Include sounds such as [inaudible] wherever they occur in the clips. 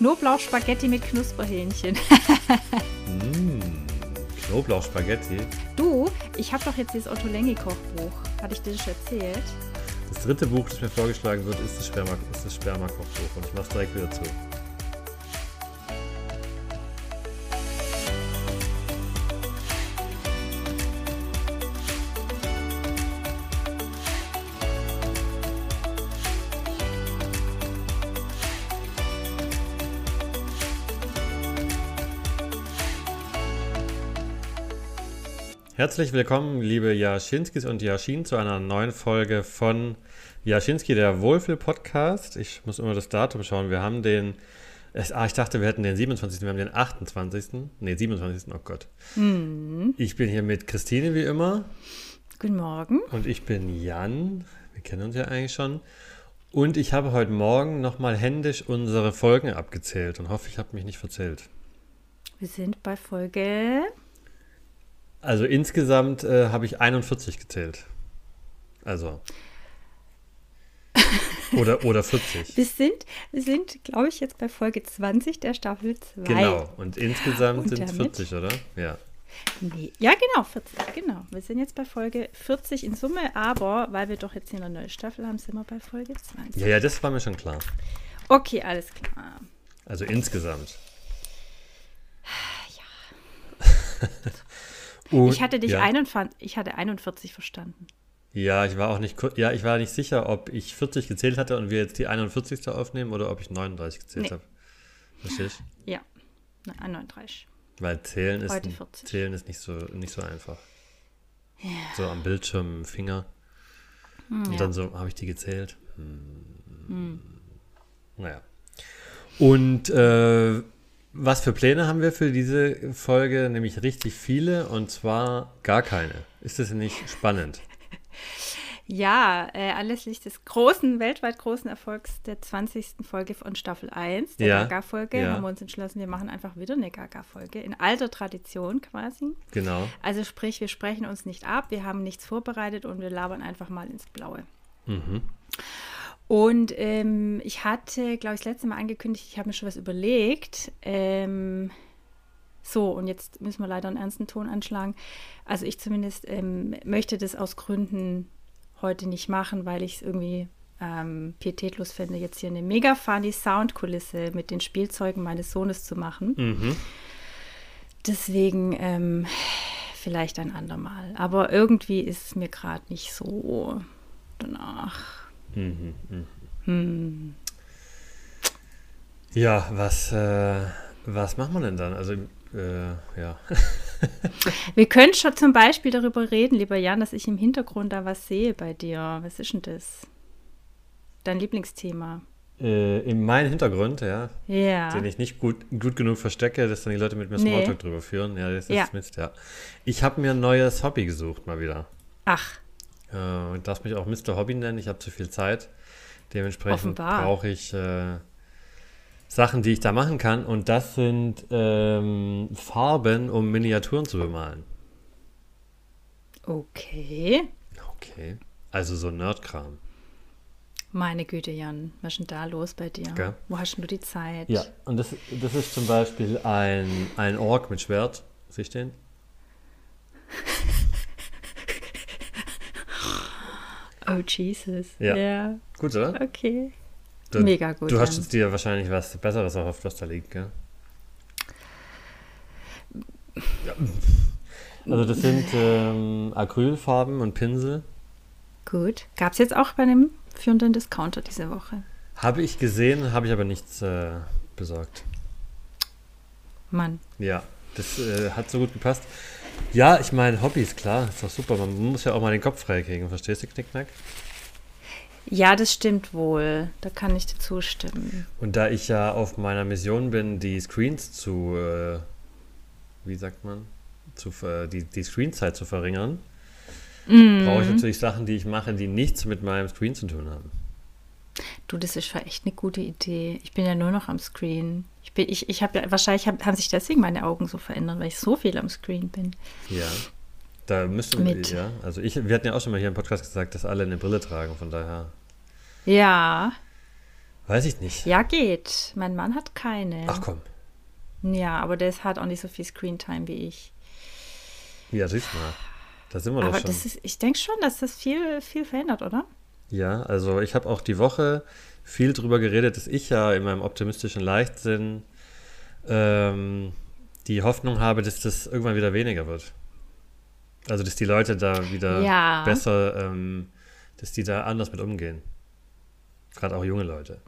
Knoblauchspaghetti mit Knusperhähnchen. mm, Knoblauchspaghetti. Du, ich habe doch jetzt dieses Otto Lengi-Kochbuch. Hatte ich dir das schon erzählt? Das dritte Buch, das mir vorgeschlagen wird, ist das Sperma-Kochbuch. Sperma und ich mach's direkt wieder zu. Herzlich willkommen, liebe Jaschinskis und Jaschin, zu einer neuen Folge von Jaschinski, der Wohlfühl-Podcast. Ich muss immer das Datum schauen. Wir haben den. Ah, ich dachte, wir hätten den 27. Wir haben den 28. Nee, 27. Oh Gott. Mhm. Ich bin hier mit Christine wie immer. Guten Morgen. Und ich bin Jan. Wir kennen uns ja eigentlich schon. Und ich habe heute Morgen nochmal händisch unsere Folgen abgezählt und hoffe, ich habe mich nicht verzählt. Wir sind bei Folge also insgesamt äh, habe ich 41 gezählt. Also. [laughs] Oder, oder 40. wir sind, wir sind glaube ich, jetzt bei Folge 20 der Staffel 2. Genau, und insgesamt sind es 40, oder? Ja. Nee. Ja, genau, 40, genau. Wir sind jetzt bei Folge 40 in Summe, aber weil wir doch jetzt hier eine neue Staffel haben, sind wir bei Folge 20. Ja, ja, das war mir schon klar. Okay, alles klar. Also insgesamt. Ja. [laughs] Und, ich hatte dich ja. 41, ich hatte 41 verstanden. Ja, ich war auch nicht, ja, ich war nicht sicher, ob ich 40 gezählt hatte und wir jetzt die 41. aufnehmen oder ob ich 39 gezählt nee. habe. Verstehst du? Ja, 39. Weil zählen ist, zählen ist nicht so, nicht so einfach. Ja. So am Bildschirm, Finger. Hm, und ja. dann so, habe ich die gezählt? Hm. Hm. Naja. Und äh, was für Pläne haben wir für diese Folge? Nämlich richtig viele und zwar gar keine. Ist das nicht spannend? [laughs] Ja, äh, anlässlich des großen, weltweit großen Erfolgs der 20. Folge von Staffel 1, der ja, Gaga-Folge, ja. haben wir uns entschlossen, wir machen einfach wieder eine Gaga-Folge. In alter Tradition quasi. Genau. Also sprich, wir sprechen uns nicht ab, wir haben nichts vorbereitet und wir labern einfach mal ins Blaue. Mhm. Und ähm, ich hatte, glaube ich, das letzte Mal angekündigt, ich habe mir schon was überlegt. Ähm, so, und jetzt müssen wir leider einen ernsten Ton anschlagen. Also ich zumindest ähm, möchte das aus Gründen heute nicht machen, weil ich es irgendwie ähm, pietätlos finde, jetzt hier eine mega funny Soundkulisse mit den Spielzeugen meines Sohnes zu machen. Mhm. Deswegen ähm, vielleicht ein andermal. Aber irgendwie ist es mir gerade nicht so danach. Mhm, mh. hm. Ja, was, äh, was macht man denn dann? Also, äh, ja. [laughs] Wir können schon zum Beispiel darüber reden, lieber Jan, dass ich im Hintergrund da was sehe bei dir. Was ist denn das? Dein Lieblingsthema? Äh, in meinem Hintergrund, ja. Ja. Den ich nicht gut, gut genug verstecke, dass dann die Leute mit mir Smalltalk nee. drüber führen. Ja, das ist ja. Mist, ja. Ich habe mir ein neues Hobby gesucht, mal wieder. Ach. Äh, darf mich auch Mr. Hobby nennen, ich habe zu viel Zeit. Dementsprechend brauche ich äh, Sachen, die ich da machen kann. Und das sind ähm, Farben, um Miniaturen zu bemalen. Okay. Okay. Also so Nerdkram. Meine Güte, Jan, was ist denn da los bei dir? Okay. Wo hast du die Zeit? Ja, und das, das ist zum Beispiel ein, ein Ork mit Schwert. Siehst du den? [laughs] Oh, Jesus. Ja. ja. Gut, oder? Okay. Du, Mega gut. Du hast jetzt dir wahrscheinlich was Besseres erhofft, was da liegt, gell? Ja. Also das sind ähm, Acrylfarben und Pinsel. Gut. Gab es jetzt auch bei einem führenden Discounter diese Woche? Habe ich gesehen, habe ich aber nichts äh, besorgt. Mann. Ja, das äh, hat so gut gepasst. Ja, ich meine, Hobbys, klar, ist doch super. Man muss ja auch mal den Kopf freikriegen, verstehst du, Knickknack? Ja, das stimmt wohl. Da kann ich dir zustimmen. Und da ich ja auf meiner Mission bin, die Screens zu, äh, wie sagt man, zu, äh, die, die Screenzeit zu verringern, mm. brauche ich natürlich Sachen, die ich mache, die nichts mit meinem Screen zu tun haben. Du, das ist echt eine gute Idee. Ich bin ja nur noch am Screen. Ich bin, ich, ich habe ja, wahrscheinlich hab, haben sich deswegen meine Augen so verändert, weil ich so viel am Screen bin. Ja. Da müsste man, ja. Also ich, wir hatten ja auch schon mal hier im Podcast gesagt, dass alle eine Brille tragen, von daher. Ja. Weiß ich nicht. Ja, geht. Mein Mann hat keine. Ach komm. Ja, aber der hat auch nicht so viel Screentime wie ich. Ja, siehst mal. Da sind wir aber doch schon. Das ist, ich denke schon, dass das viel, viel verändert, oder? Ja, also ich habe auch die Woche viel drüber geredet, dass ich ja in meinem optimistischen Leichtsinn ähm, die Hoffnung habe, dass das irgendwann wieder weniger wird. Also, dass die Leute da wieder ja. besser, ähm, dass die da anders mit umgehen. Gerade auch junge Leute.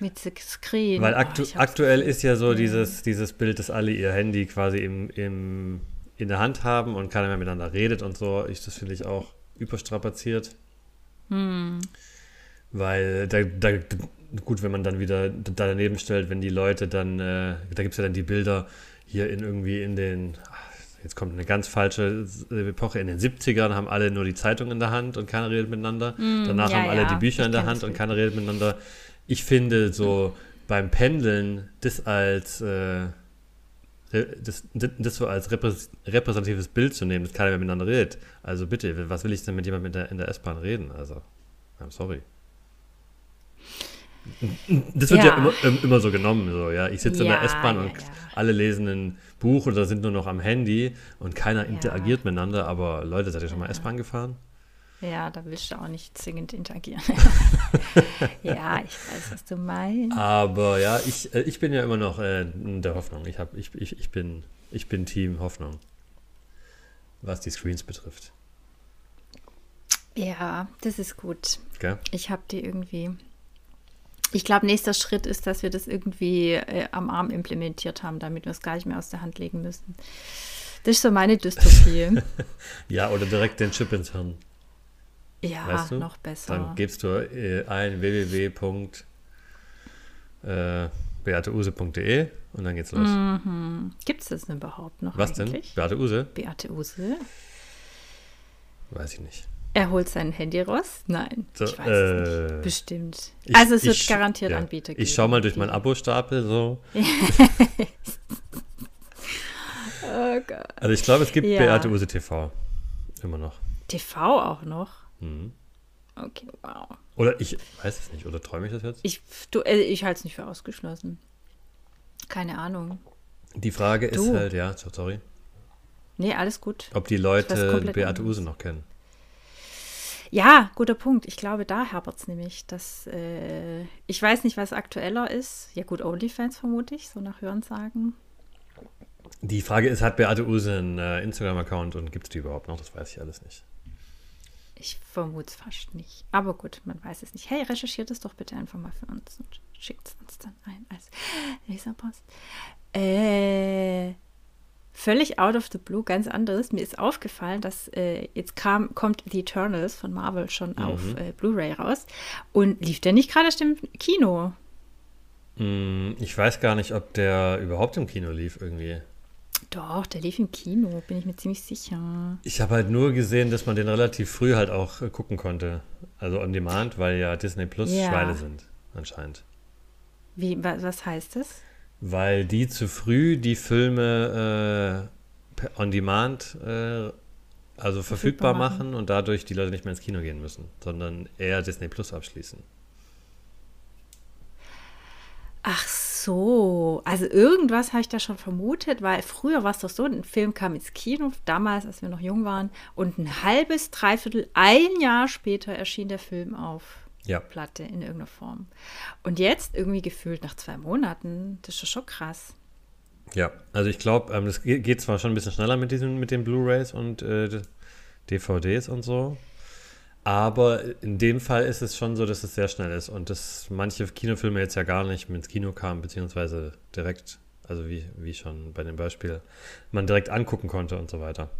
Mit Screen. Weil aktu oh, aktuell ist ja so dieses, dieses Bild, dass alle ihr Handy quasi im, im, in der Hand haben und keiner mehr miteinander redet und so. Ich, das finde ich auch überstrapaziert. Hm. Weil da, da, gut, wenn man dann wieder da daneben stellt, wenn die Leute dann, äh, da gibt es ja dann die Bilder hier in irgendwie in den, jetzt kommt eine ganz falsche Epoche, in den 70ern haben alle nur die Zeitung in der Hand und keiner redet miteinander. Mm, Danach ja, haben alle ja. die Bücher ich in der Hand und keiner redet miteinander. Ich finde so beim Pendeln das als äh, das, das so als repräsentatives Bild zu nehmen, dass keiner mehr miteinander redet. Also bitte, was will ich denn mit jemandem in der, in der S-Bahn reden? Also, I'm sorry. Das wird ja, ja immer, immer, so genommen. So, ja. Ich sitze ja, in der S-Bahn ja, und alle lesen ein Buch oder sind nur noch am Handy und keiner interagiert miteinander. Aber Leute, seid ihr schon mal S-Bahn gefahren? Ja, da willst du auch nicht zwingend interagieren. [laughs] ja, ich weiß, was du meinst. Aber ja, ich, äh, ich bin ja immer noch äh, der Hoffnung. Ich, hab, ich, ich, ich, bin, ich bin Team Hoffnung, was die Screens betrifft. Ja, das ist gut. Okay. Ich habe die irgendwie ich glaube, nächster Schritt ist, dass wir das irgendwie äh, am Arm implementiert haben, damit wir es gar nicht mehr aus der Hand legen müssen. Das ist so meine Dystopie. [laughs] ja, oder direkt den Chip ins Hirn. Ja, weißt du? noch besser. Dann gibst du äh, ein www.beateuse.de äh, und dann geht's los. Mhm. Gibt es das denn überhaupt noch? Was eigentlich? denn? Beate Use? Beate Use? Weiß ich nicht. Er holt sein Handy raus? Nein, so, ich weiß äh, es nicht. Bestimmt. Ich, also es wird ich, garantiert ja. Anbieter geben. Ich schaue mal durch meinen Abo-Stapel so. [laughs] oh Gott. Also ich glaube, es gibt ja. Beate Use TV. Immer noch. TV auch noch? Mhm. Okay, wow. Oder ich weiß es nicht, oder träume ich das jetzt? Ich, äh, ich halte es nicht für ausgeschlossen. Keine Ahnung. Die Frage du. ist halt, ja, sorry. Nee, alles gut. Ob die Leute Beate Use noch kennen. Ja, guter Punkt. Ich glaube, da hapert es nämlich. Dass, äh, ich weiß nicht, was aktueller ist. Ja, gut, OnlyFans vermute ich, so nach Hörensagen. Die Frage ist, hat Beate Use einen äh, Instagram-Account und gibt es die überhaupt noch? Das weiß ich alles nicht. Ich vermute es fast nicht. Aber gut, man weiß es nicht. Hey, recherchiert es doch bitte einfach mal für uns und schickt es uns dann ein als [gasps] Leserpost. Äh, völlig out of the blue, ganz anderes. Mir ist aufgefallen, dass äh, jetzt kam, kommt The Eternals von Marvel schon mhm. auf äh, Blu-ray raus. Und lief der nicht gerade im Kino? Mm, ich weiß gar nicht, ob der überhaupt im Kino lief irgendwie. Doch, der lief im Kino, bin ich mir ziemlich sicher. Ich habe halt nur gesehen, dass man den relativ früh halt auch äh, gucken konnte. Also on demand, weil ja Disney Plus ja. Schweine sind, anscheinend. Wie, was heißt das? weil die zu früh die Filme äh, on demand äh, also verfügbar, verfügbar machen. machen und dadurch die Leute nicht mehr ins Kino gehen müssen, sondern eher Disney Plus abschließen. Ach so, also irgendwas habe ich da schon vermutet, weil früher war es doch so, ein Film kam ins Kino, damals, als wir noch jung waren, und ein halbes, dreiviertel, ein Jahr später erschien der Film auf ja. Platte in irgendeiner Form. Und jetzt irgendwie gefühlt nach zwei Monaten, das ist schon krass. Ja, also ich glaube, ähm, das geht zwar schon ein bisschen schneller mit diesen, mit den Blu-rays und äh, DVDs und so, aber in dem Fall ist es schon so, dass es sehr schnell ist und dass manche Kinofilme jetzt ja gar nicht ins Kino kamen, beziehungsweise direkt, also wie, wie schon bei dem Beispiel, man direkt angucken konnte und so weiter.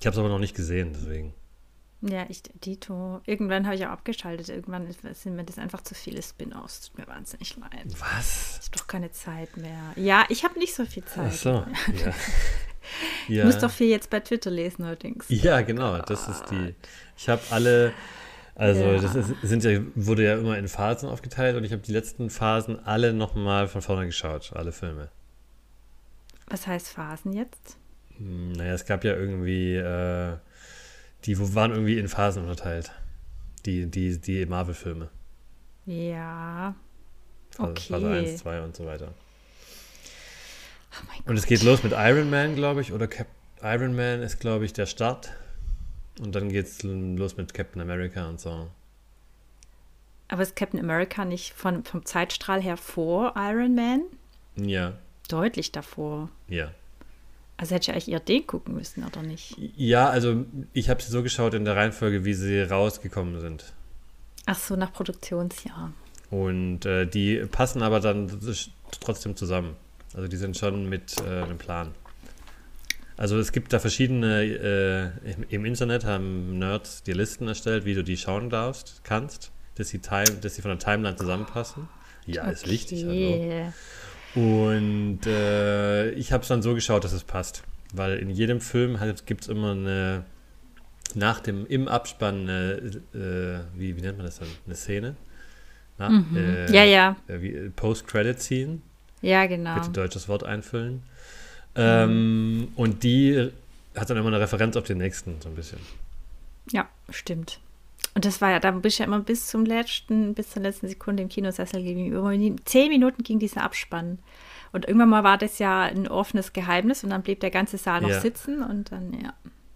Ich habe es aber noch nicht gesehen, deswegen. Ja, ich, Dito. Irgendwann habe ich auch abgeschaltet. Irgendwann sind mir das einfach zu viele Spin-offs. Tut mir wahnsinnig leid. Was? Ich habe doch keine Zeit mehr. Ja, ich habe nicht so viel Zeit. Ach so, ja. [laughs] ja. [laughs] Ich muss doch viel jetzt bei Twitter lesen allerdings. Ja, genau. Das ist die. Ich habe alle. Also ja. das ist, sind ja, wurde ja immer in Phasen aufgeteilt und ich habe die letzten Phasen alle nochmal von vorne geschaut, alle Filme. Was heißt Phasen jetzt? Hm, naja, es gab ja irgendwie äh, die waren irgendwie in Phasen unterteilt. Die, die, die Marvel-Filme. Ja. Okay. Phase 1, 2 und so weiter. Oh und es geht los mit Iron Man, glaube ich, oder Cap Iron Man ist, glaube ich, der Start. Und dann geht es los mit Captain America und so. Aber ist Captain America nicht von, vom Zeitstrahl her vor Iron Man? Ja. Deutlich davor. Ja. Also hätte ich eigentlich eher den gucken müssen, oder nicht? Ja, also ich habe sie so geschaut in der Reihenfolge, wie sie rausgekommen sind. Ach so, nach Produktionsjahr. Und äh, die passen aber dann trotzdem zusammen. Also die sind schon mit äh, einem Plan. Also es gibt da verschiedene, äh, im, im, Internet haben Nerds die Listen erstellt, wie du die schauen darfst, kannst, dass sie, time, dass sie von der Timeline zusammenpassen. Ja, okay. ist wichtig. Also. Und äh, ich habe es dann so geschaut, dass es passt. Weil in jedem Film gibt es immer eine, nach dem, im Abspann, eine, äh, wie, wie nennt man das dann, eine Szene? Na, mhm. äh, ja, ja. Äh, Post-Credit-Scene. Ja, genau. Bitte deutsches Wort einfüllen. Ähm, und die hat dann immer eine Referenz auf den nächsten, so ein bisschen. Ja, stimmt. Und das war ja, da bist du ja immer bis zum letzten, bis zur letzten Sekunde im Kinosessel gegenüber. Zehn Minuten ging dieser Abspann. Und irgendwann mal war das ja ein offenes Geheimnis und dann blieb der ganze Saal noch ja. sitzen und dann, ja.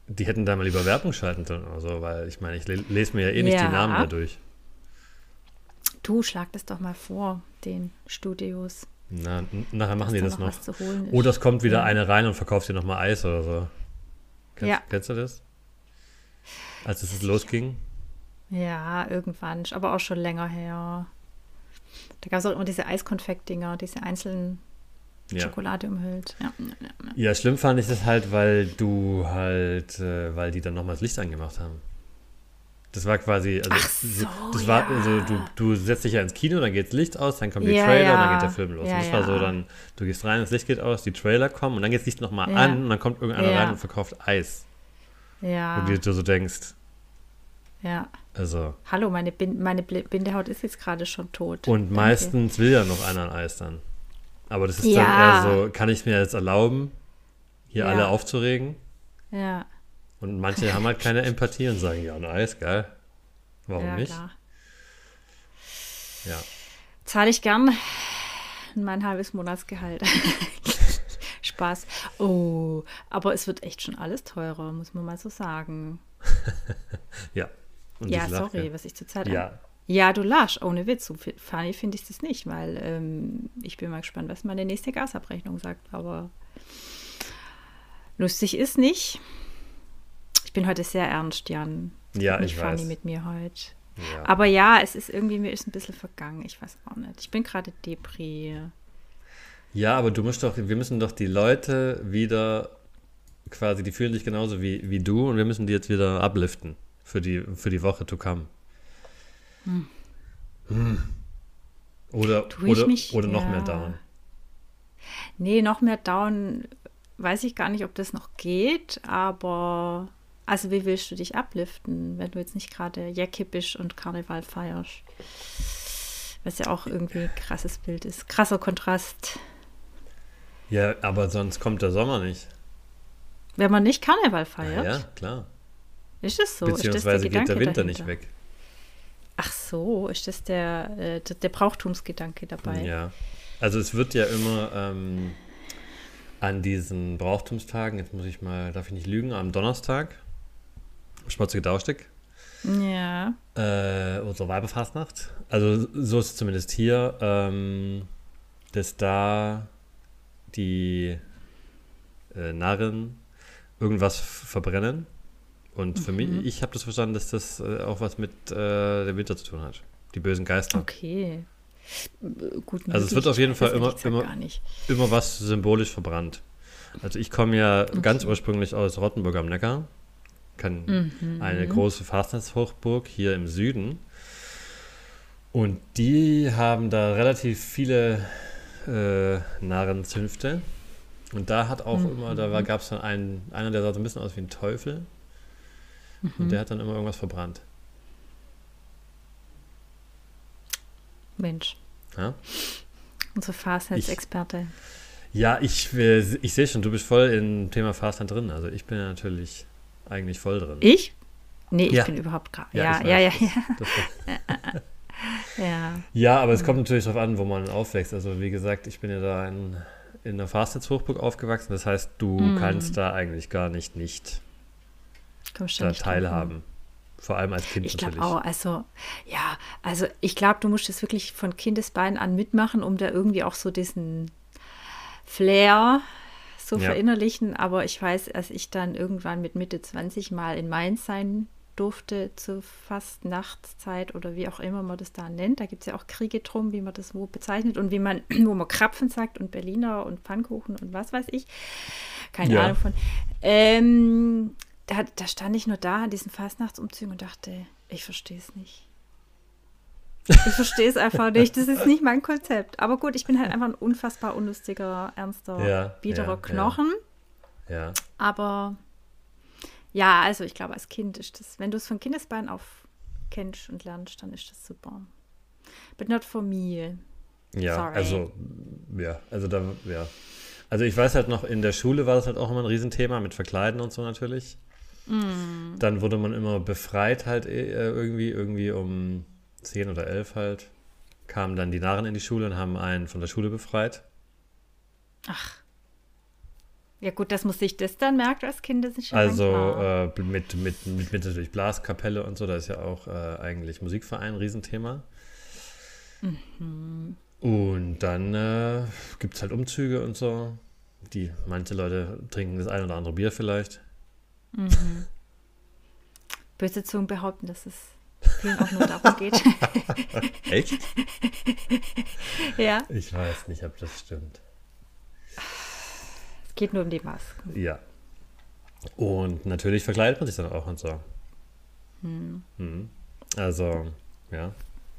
Die hätten da mal lieber Werbung schalten sollen oder so, weil ich meine, ich lese mir ja eh nicht ja. die Namen dadurch. Du, schlag das doch mal vor, den Studios. Na, nachher machen die das noch. Oder es kommt wieder eine rein und verkauft dir nochmal Eis oder so. Kennst, ja. kennst du das? Als es losging? Ja, irgendwann, aber auch schon länger her. Da gab es auch immer diese Eiskonfekt-Dinger, diese einzelnen ja. Schokolade umhüllt. Ja. ja, schlimm fand ich das halt, weil du halt, äh, weil die dann nochmal das Licht angemacht haben. Das war quasi, also, so, das war, also du, du setzt dich ja ins Kino, dann geht das Licht aus, dann kommen die ja, Trailer ja. und dann geht der Film los. Ja, und das war so dann, du gehst rein, das Licht geht aus, die Trailer kommen und dann geht das Licht nochmal an und dann kommt irgendeiner rein und verkauft Eis. Ja. Wo du so denkst. Ja. Also. Hallo, meine, Bin meine Bindehaut ist jetzt gerade schon tot. Und Danke. meistens will ja noch einer ein Eis dann. Aber das ist dann eher so, kann ich mir jetzt erlauben, hier alle aufzuregen? Ja. Und manche haben halt keine Empathie und sagen, ja, nice, geil. Warum ja, nicht? Klar. Ja. Zahle ich gern mein halbes Monatsgehalt. [laughs] Spaß. Oh, aber es wird echt schon alles teurer, muss man mal so sagen. [laughs] ja. Und ja, sorry, ja. was ich zurzeit. Ja. Ja, du lachst, ohne Witz. So funny finde ich das nicht, weil ähm, ich bin mal gespannt, was meine nächste Gasabrechnung sagt. Aber lustig ist nicht. Ich bin heute sehr ernst, Jan. Ja, nicht ich funny weiß. mit mir heute. Ja. Aber ja, es ist irgendwie, mir ist ein bisschen vergangen. Ich weiß auch nicht. Ich bin gerade Depri. Ja, aber du musst doch, wir müssen doch die Leute wieder quasi, die fühlen sich genauso wie, wie du und wir müssen die jetzt wieder abliften für die, für die Woche to come. Hm. Hm. Oder, oder, mich, oder noch ja. mehr down. Nee, noch mehr down weiß ich gar nicht, ob das noch geht, aber also wie willst du dich abliften, wenn du jetzt nicht gerade Jacke bist und Karneval feierst? Was ja auch irgendwie ein krasses Bild ist. Krasser Kontrast. Ja, aber sonst kommt der Sommer nicht. Wenn man nicht Karneval feiert? Ja, klar. Ist das so? Beziehungsweise der geht der Winter dahinter? nicht weg. Ach so, ist das der, äh, der Brauchtumsgedanke dabei? Ja. Also es wird ja immer ähm, an diesen Brauchtumstagen, jetzt muss ich mal, darf ich nicht lügen, am Donnerstag Schmutzige Dauerstück. Ja. Äh, oder Weiberfastnacht. Also so ist es zumindest hier, ähm, dass da die äh, Narren irgendwas verbrennen. Und für mhm. mich, ich habe das verstanden, dass das äh, auch was mit äh, dem Winter zu tun hat. Die bösen Geister. Okay. Gut, also es wird auf jeden Fall immer, immer, immer was symbolisch verbrannt. Also ich komme ja okay. ganz ursprünglich aus Rottenburg am Neckar kann, mhm. eine große Fastnachtshochburg hier im Süden. Und die haben da relativ viele äh, Narrenzünfte. Und da hat auch mhm. immer, da gab es dann einen, einer, der sah so ein bisschen aus wie ein Teufel. Mhm. Und der hat dann immer irgendwas verbrannt. Mensch. Ja? Unsere Fastnetz-Experte. Ja, ich, ich sehe schon, du bist voll im Thema Fastnet drin. Also ich bin ja natürlich eigentlich voll drin. Ich? Nee, ich ja. bin überhaupt gar. Ja, ja, ja, ja. [laughs] Ja. Ja, aber es kommt natürlich darauf an, wo man aufwächst. Also wie gesagt, ich bin ja da in, in der Fastnetz-Hochburg aufgewachsen. Das heißt, du mm. kannst da eigentlich gar nicht nicht da nicht teilhaben. Vor allem als Kind ich glaube auch, also ja, also ich glaube, du musst das wirklich von Kindesbeinen an mitmachen, um da irgendwie auch so diesen Flair so ja. verinnerlichen. Aber ich weiß, als ich dann irgendwann mit Mitte 20 mal in Mainz sein durfte zur Fastnachtszeit oder wie auch immer man das da nennt. Da gibt es ja auch Kriege drum, wie man das wo bezeichnet und wie man, [clears throat] wo man Krapfen sagt und Berliner und Pfannkuchen und was weiß ich. Keine ja. Ahnung von. Ähm, da, da stand ich nur da an diesen Fastnachtsumzügen und dachte, ich verstehe es nicht. Ich verstehe es einfach nicht. Das ist nicht mein Konzept. Aber gut, ich bin halt einfach ein unfassbar unlustiger, ernster, ja, biederer ja, Knochen. Ja. ja. Aber ja, also ich glaube, als Kind ist das, wenn du es von Kindesbein auf kennst und lernst, dann ist das super. But not for me. Ja, Sorry. also, ja, also da, ja. Also ich weiß halt noch, in der Schule war das halt auch immer ein Riesenthema mit Verkleiden und so natürlich. Mm. Dann wurde man immer befreit halt äh, irgendwie, irgendwie um 10 oder 11 halt. Kamen dann die Narren in die Schule und haben einen von der Schule befreit. Ach. Ja gut, das muss sich das dann merkt als Kind, das ist schon Also äh, mit, mit, mit, mit natürlich Blaskapelle und so, da ist ja auch äh, eigentlich Musikverein ein Riesenthema. Mhm. Und dann äh, gibt es halt Umzüge und so. Die, manche Leute trinken das ein oder andere Bier vielleicht. Mhm. Böse Zungen behaupten, dass es vielen auch nur darum geht. [laughs] Echt? ja. Ich weiß nicht, ob das stimmt. Es geht nur um die Masken. Ja. Und natürlich verkleidet man sich dann auch und so. Hm. Hm. Also, ja.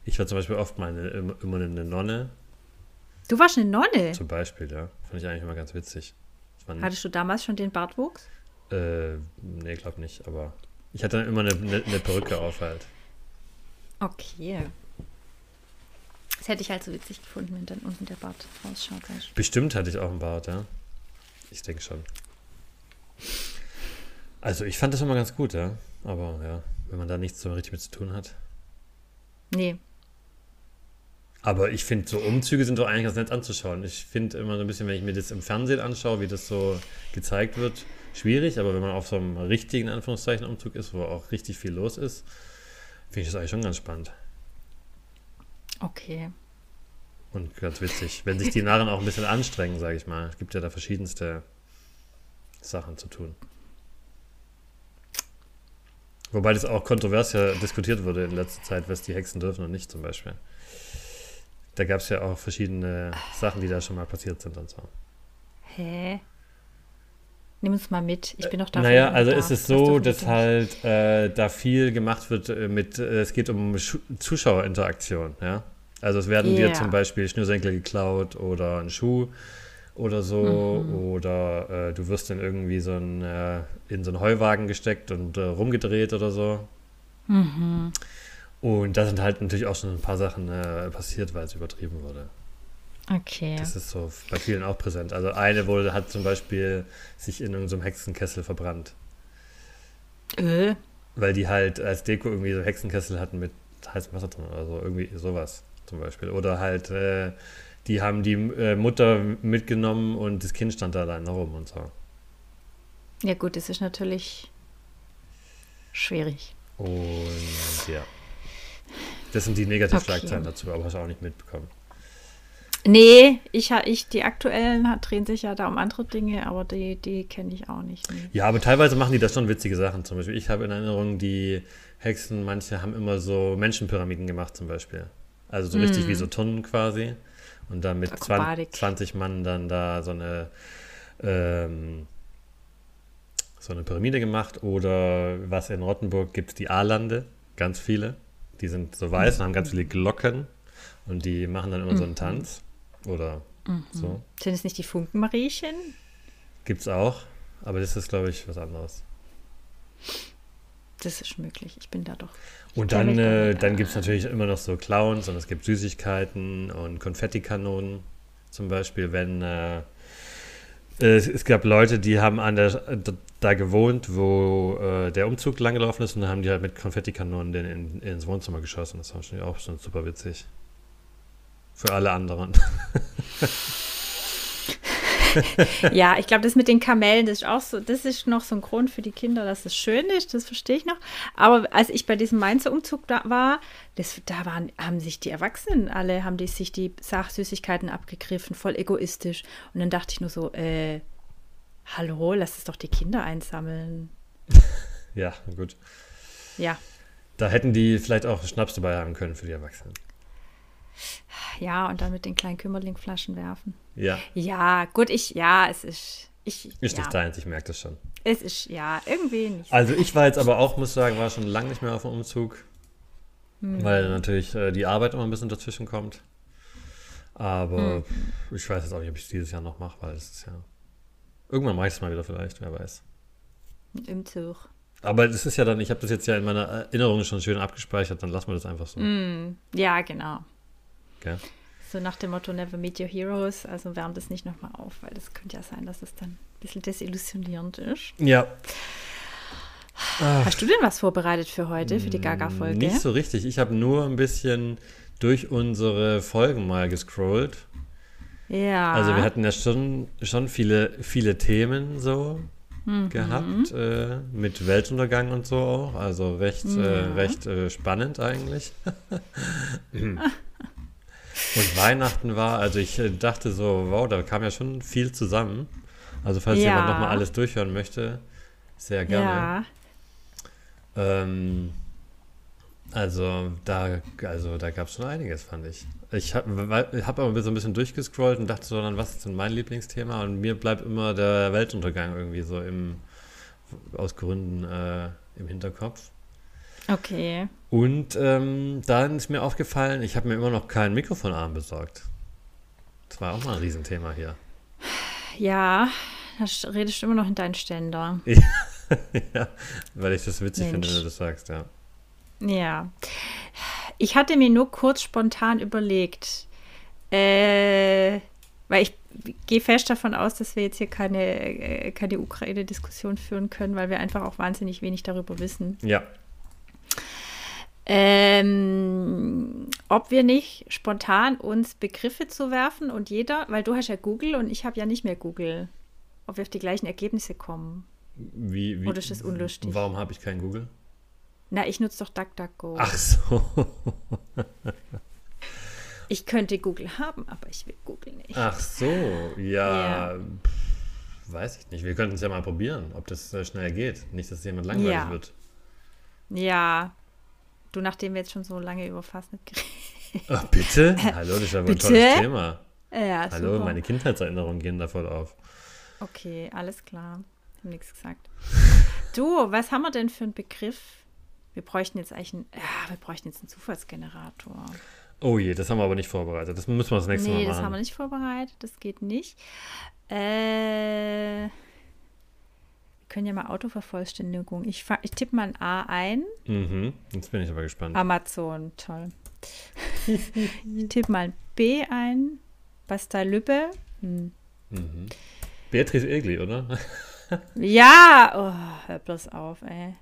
Ich war zum Beispiel oft mal eine, immer eine Nonne. Du warst eine Nonne? Zum Beispiel, ja. Fand ich eigentlich immer ganz witzig. Hattest du damals schon den Bartwuchs? Äh, nee, glaub nicht, aber ich hatte dann immer eine, eine, eine Perücke auf halt. Okay. Das hätte ich halt so witzig gefunden, wenn dann unten der Bart rausschaut. Bestimmt hatte ich auch einen Bart, ja. Ich denke schon. Also ich fand das immer ganz gut, ja. Aber ja, wenn man da nichts so richtig mit zu tun hat. Nee. Aber ich finde, so Umzüge sind doch eigentlich ganz nett anzuschauen. Ich finde immer so ein bisschen, wenn ich mir das im Fernsehen anschaue, wie das so gezeigt wird, schwierig. Aber wenn man auf so einem richtigen Anführungszeichen Umzug ist, wo auch richtig viel los ist, finde ich das eigentlich schon ganz spannend. Okay. Und ganz witzig, wenn sich die Narren auch ein bisschen anstrengen, sage ich mal. Es gibt ja da verschiedenste Sachen zu tun. Wobei das auch kontrovers ja diskutiert wurde in letzter Zeit, was die Hexen dürfen und nicht zum Beispiel. Da gab es ja auch verschiedene Sachen, die da schon mal passiert sind und so. Hä? Nimm uns mal mit. Ich bin noch da. Naja, also da. ist es so, dass halt äh, da viel gemacht wird äh, mit, äh, es geht um Sch Zuschauerinteraktion, ja. Also es werden yeah. dir zum Beispiel Schnürsenkel geklaut oder ein Schuh oder so mhm. oder äh, du wirst dann irgendwie so ein, äh, in so einen Heuwagen gesteckt und äh, rumgedreht oder so. Mhm. Und da sind halt natürlich auch schon ein paar Sachen passiert, weil es übertrieben wurde. Okay. Das ist so bei vielen auch präsent. Also eine wurde, hat zum Beispiel sich in irgendeinem Hexenkessel verbrannt. Äh. Weil die halt als Deko irgendwie so Hexenkessel hatten mit heißem Wasser drin oder so, irgendwie sowas zum Beispiel. Oder halt, äh, die haben die äh, Mutter mitgenommen und das Kind stand da allein rum und so. Ja gut, das ist natürlich schwierig. Und ja. Das sind die Negativschlagzeilen okay. dazu, aber hast du auch nicht mitbekommen. Nee, ich, ich, die aktuellen drehen sich ja da um andere Dinge, aber die, die kenne ich auch nicht. Nee. Ja, aber teilweise machen die da schon witzige Sachen. Zum Beispiel, ich habe in Erinnerung, die Hexen, manche haben immer so Menschenpyramiden gemacht, zum Beispiel. Also so mm. richtig wie so Tunnen quasi. Und dann mit 20, 20 Mann dann da so eine, ähm, so eine Pyramide gemacht. Oder was in Rottenburg gibt, die A-Lande, ganz viele. Die sind so weiß und haben ganz viele Glocken. Und die machen dann immer mhm. so einen mhm. Tanz. Oder mhm. so. Sind es nicht die Funkenmariechen? Gibt's auch, aber das ist, glaube ich, was anderes. Das ist möglich. Ich bin da doch. Und dann, äh, dann gibt es natürlich immer noch so Clowns und es gibt Süßigkeiten und Konfettikanonen. Zum Beispiel, wenn, äh, es, es, gab Leute, die haben an der, da gewohnt, wo äh, der Umzug langgelaufen ist und dann haben die halt mit Konfettikanonen den in, ins Wohnzimmer geschossen. Das war schon auch schon super witzig. Für alle anderen. [laughs] ja, ich glaube, das mit den Kamellen, das ist auch so, das ist noch so ein Grund für die Kinder, dass es schön ist, das verstehe ich noch. Aber als ich bei diesem Mainzer Umzug da war, das, da waren, haben sich die Erwachsenen alle, haben die sich die Sachsüßigkeiten abgegriffen, voll egoistisch. Und dann dachte ich nur so, äh, hallo, lass es doch die Kinder einsammeln. [laughs] ja, gut. Ja. Da hätten die vielleicht auch Schnaps dabei haben können für die Erwachsenen. Ja, und dann mit den kleinen Kümmerlingflaschen werfen. Ja. Ja, gut, ich, ja, es ist. Ich, ist ja. nicht deins, ich merke das schon. Es ist, ja, irgendwie nicht. Also ich war jetzt aber auch, muss sagen, war schon lange nicht mehr auf dem Umzug. Hm. Weil natürlich äh, die Arbeit immer ein bisschen dazwischen kommt. Aber hm. ich weiß jetzt auch nicht, ob ich es dieses Jahr noch mache, weil es ist ja. Irgendwann mache ich es mal wieder vielleicht, wer weiß. Im Zug. Aber das ist ja dann, ich habe das jetzt ja in meiner Erinnerung schon schön abgespeichert, dann lassen wir das einfach so. Mm, ja, genau. Okay. So nach dem Motto Never Meet Your Heroes, also wärmt es nicht nochmal auf, weil das könnte ja sein, dass es dann ein bisschen desillusionierend ist. Ja. Hast du denn was vorbereitet für heute, für die Gaga-Folge? Nicht so richtig. Ich habe nur ein bisschen durch unsere Folgen mal gescrollt. Ja. Also wir hatten ja schon, schon viele, viele Themen so mhm. gehabt, äh, mit Weltuntergang und so auch. Also recht, ja. äh, recht äh, spannend eigentlich. [laughs] [laughs] Und Weihnachten war, also ich äh, dachte so, wow, da kam ja schon viel zusammen. Also falls ja. jemand nochmal alles durchhören möchte, sehr gerne. Ja. Ähm, also da, also da gab es schon einiges, fand ich. Ich habe hab aber so ein bisschen durchgescrollt und dachte so, dann, was ist denn mein Lieblingsthema? Und mir bleibt immer der Weltuntergang irgendwie so im, aus Gründen äh, im Hinterkopf. Okay. Und ähm, dann ist mir aufgefallen, ich habe mir immer noch keinen Mikrofonarm besorgt. Das war auch mal ein Riesenthema hier. Ja, da redest du immer noch in deinen Ständer. [laughs] ja, weil ich das witzig Mensch. finde, wenn du das sagst, ja. Ja. Ich hatte mir nur kurz spontan überlegt, äh, weil ich gehe fest davon aus, dass wir jetzt hier keine, äh, keine Ukraine-Diskussion führen können, weil wir einfach auch wahnsinnig wenig darüber wissen. Ja, ähm, ob wir nicht spontan uns Begriffe zu werfen und jeder, weil du hast ja Google und ich habe ja nicht mehr Google, ob wir auf die gleichen Ergebnisse kommen. Wie, wie Oder ist das unlustig? Warum habe ich kein Google? Na, ich nutze doch DuckDuckGo. Ach so. [laughs] ich könnte Google haben, aber ich will Google nicht. Ach so, ja. ja. Weiß ich nicht. Wir könnten es ja mal probieren, ob das äh, schnell geht. Nicht, dass jemand langweilig ja. wird. Ja, Du, nachdem wir jetzt schon so lange über Fastnet geredet Ach, bitte? Hallo, das ist aber bitte? ein tolles Thema. Ja, Hallo, super. meine Kindheitserinnerungen gehen da voll auf. Okay, alles klar. Ich habe nichts gesagt. Du, was haben wir denn für einen Begriff? Wir bräuchten jetzt eigentlich einen, ja, wir bräuchten jetzt einen Zufallsgenerator. Oh je, das haben wir aber nicht vorbereitet. Das müssen wir das nächste nee, Mal machen. Nee, das haben wir nicht vorbereitet. Das geht nicht. Äh können ja mal Autovervollständigung. Ich, ich tippe mal ein A ein. Mhm, jetzt bin ich aber gespannt. Amazon, toll. [laughs] ich tippe mal ein B ein. Bastei Lübbe. Hm. Mhm. Beatrice Egli, oder? [laughs] ja, oh, hör bloß auf, ey.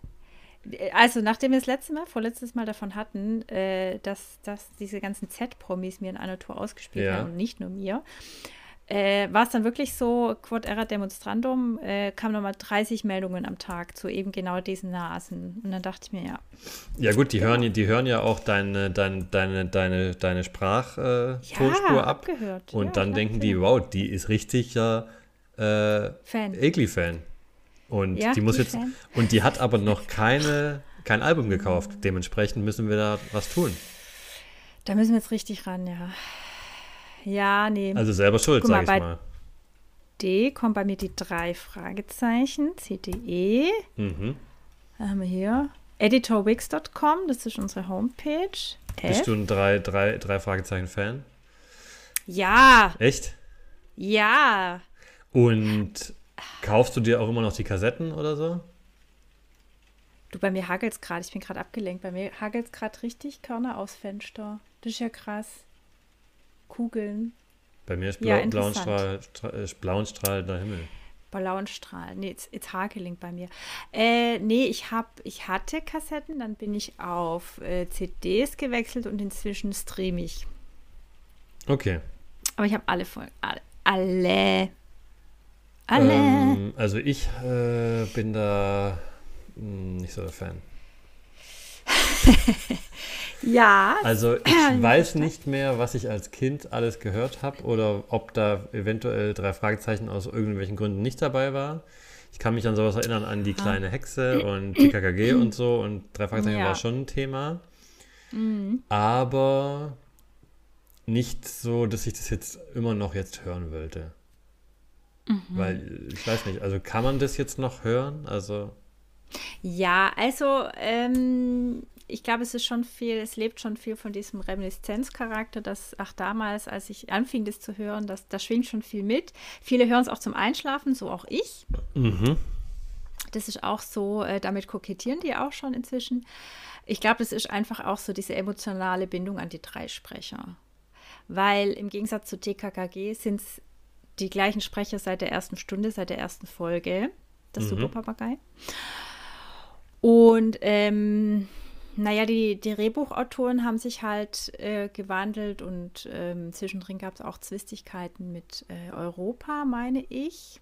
Also, nachdem wir das letzte Mal, vorletztes Mal davon hatten, äh, dass, dass diese ganzen Z-Promis mir in einer Tour ausgespielt ja. haben und nicht nur mir, äh, war es dann wirklich so, Quod erat demonstrandum, äh, kamen nochmal 30 Meldungen am Tag zu eben genau diesen Nasen. Und dann dachte ich mir, ja. Ja gut, die, hören, die hören ja auch deine, deine, deine, deine, deine Sprachtonspur ja, ab. Abgehört. Und ja, dann denken die, wow, die ist richtig ja äh, Fan. Egli-Fan. Und ja, die muss jetzt. Fan. Und die hat aber noch keine, kein Album gekauft. [laughs] Dementsprechend müssen wir da was tun. Da müssen wir jetzt richtig ran, ja. Ja, nee. Also selber schuld, sag ich mal. D kommen bei mir die drei Fragezeichen. CDE. Mhm. Da haben wir hier editorwix.com, das ist unsere Homepage. Bist du ein drei, drei, drei Fragezeichen-Fan? Ja. Echt? Ja. Und kaufst du dir auch immer noch die Kassetten oder so? Du, bei mir hagelt es gerade. Ich bin gerade abgelenkt. Bei mir hagelt es gerade richtig Körner aus Fenster. Das ist ja krass. Kugeln. Bei mir ist blau, ja, blauen, Strahl, blauen strahlender Himmel. Blauen Strahl. Nee, jetzt, jetzt Hakeling bei mir. Äh, nee, ich, hab, ich hatte Kassetten, dann bin ich auf äh, CDs gewechselt und inzwischen streame ich. Okay. Aber ich habe alle Folgen. Alle. Alle. alle. Ähm, also ich äh, bin da mh, hm, nicht so der Fan. [laughs] ja. Also ich [clears throat] weiß nicht mehr, was ich als Kind alles gehört habe oder ob da eventuell drei Fragezeichen aus irgendwelchen Gründen nicht dabei war. Ich kann mich an sowas erinnern, an die kleine Hexe und TKKG [clears throat] und so und drei Fragezeichen ja. war schon ein Thema. Mhm. Aber nicht so, dass ich das jetzt immer noch jetzt hören wollte. Mhm. Weil, ich weiß nicht, also kann man das jetzt noch hören? Also. Ja, also ähm, ich glaube, es ist schon viel, es lebt schon viel von diesem Reminiszenzcharakter, dass auch damals, als ich anfing, das zu hören, das, da schwingt schon viel mit. Viele hören es auch zum Einschlafen, so auch ich. Mhm. Das ist auch so, äh, damit kokettieren die auch schon inzwischen. Ich glaube, das ist einfach auch so diese emotionale Bindung an die drei Sprecher. Weil im Gegensatz zu TKKG sind es die gleichen Sprecher seit der ersten Stunde, seit der ersten Folge, das mhm. Superpapagei. Und ähm, naja, die, die Drehbuchautoren haben sich halt äh, gewandelt und ähm, zwischendrin gab es auch Zwistigkeiten mit äh, Europa, meine ich.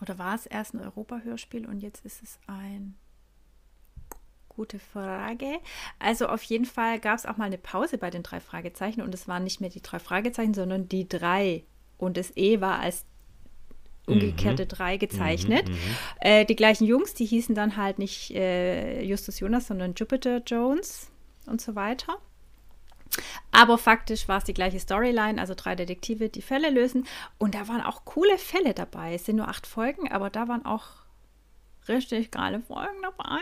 Oder war es erst ein Europa-Hörspiel und jetzt ist es ein. Gute Frage. Also auf jeden Fall gab es auch mal eine Pause bei den drei Fragezeichen und es waren nicht mehr die drei Fragezeichen, sondern die drei. Und das E war als umgekehrte mhm. drei gezeichnet. Mhm, mhm, äh, die gleichen Jungs, die hießen dann halt nicht äh, Justus Jonas, sondern Jupiter Jones und so weiter. Aber faktisch war es die gleiche Storyline, also drei Detektive, die Fälle lösen. Und da waren auch coole Fälle dabei. Es sind nur acht Folgen, aber da waren auch richtig geile Folgen dabei.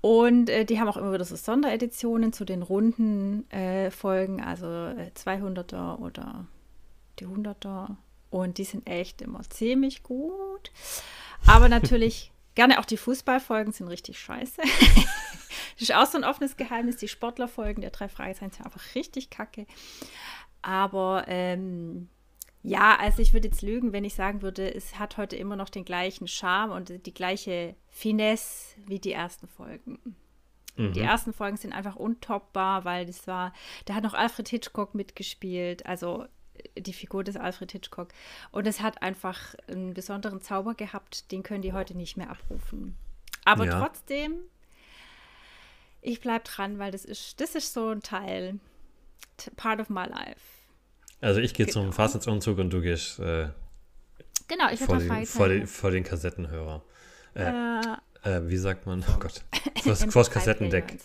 Und äh, die haben auch immer wieder so Sondereditionen zu den runden äh, Folgen, also 200er äh, oder die 100er und die sind echt immer ziemlich gut. Aber natürlich, [laughs] gerne auch die Fußballfolgen sind richtig scheiße. [laughs] das ist auch so ein offenes Geheimnis. Die Sportlerfolgen der drei Fragezeichen sind einfach richtig kacke. Aber ähm, ja, also ich würde jetzt lügen, wenn ich sagen würde, es hat heute immer noch den gleichen Charme und die gleiche Finesse wie die ersten Folgen. Mhm. Die ersten Folgen sind einfach untoppbar, weil das war, da hat noch Alfred Hitchcock mitgespielt. Also die Figur des Alfred Hitchcock. Und es hat einfach einen besonderen Zauber gehabt, den können die heute nicht mehr abrufen. Aber ja. trotzdem, ich bleibe dran, weil das ist, das ist so ein Teil, part of my life. Also ich gehe genau. zum Fastnetz-Umzug und du gehst äh, genau, ich vor, den, vor, den, vor den Kassettenhörer. Äh, äh, äh, wie sagt man? Oh Gott. [laughs] Vors, vors Kassettendeck.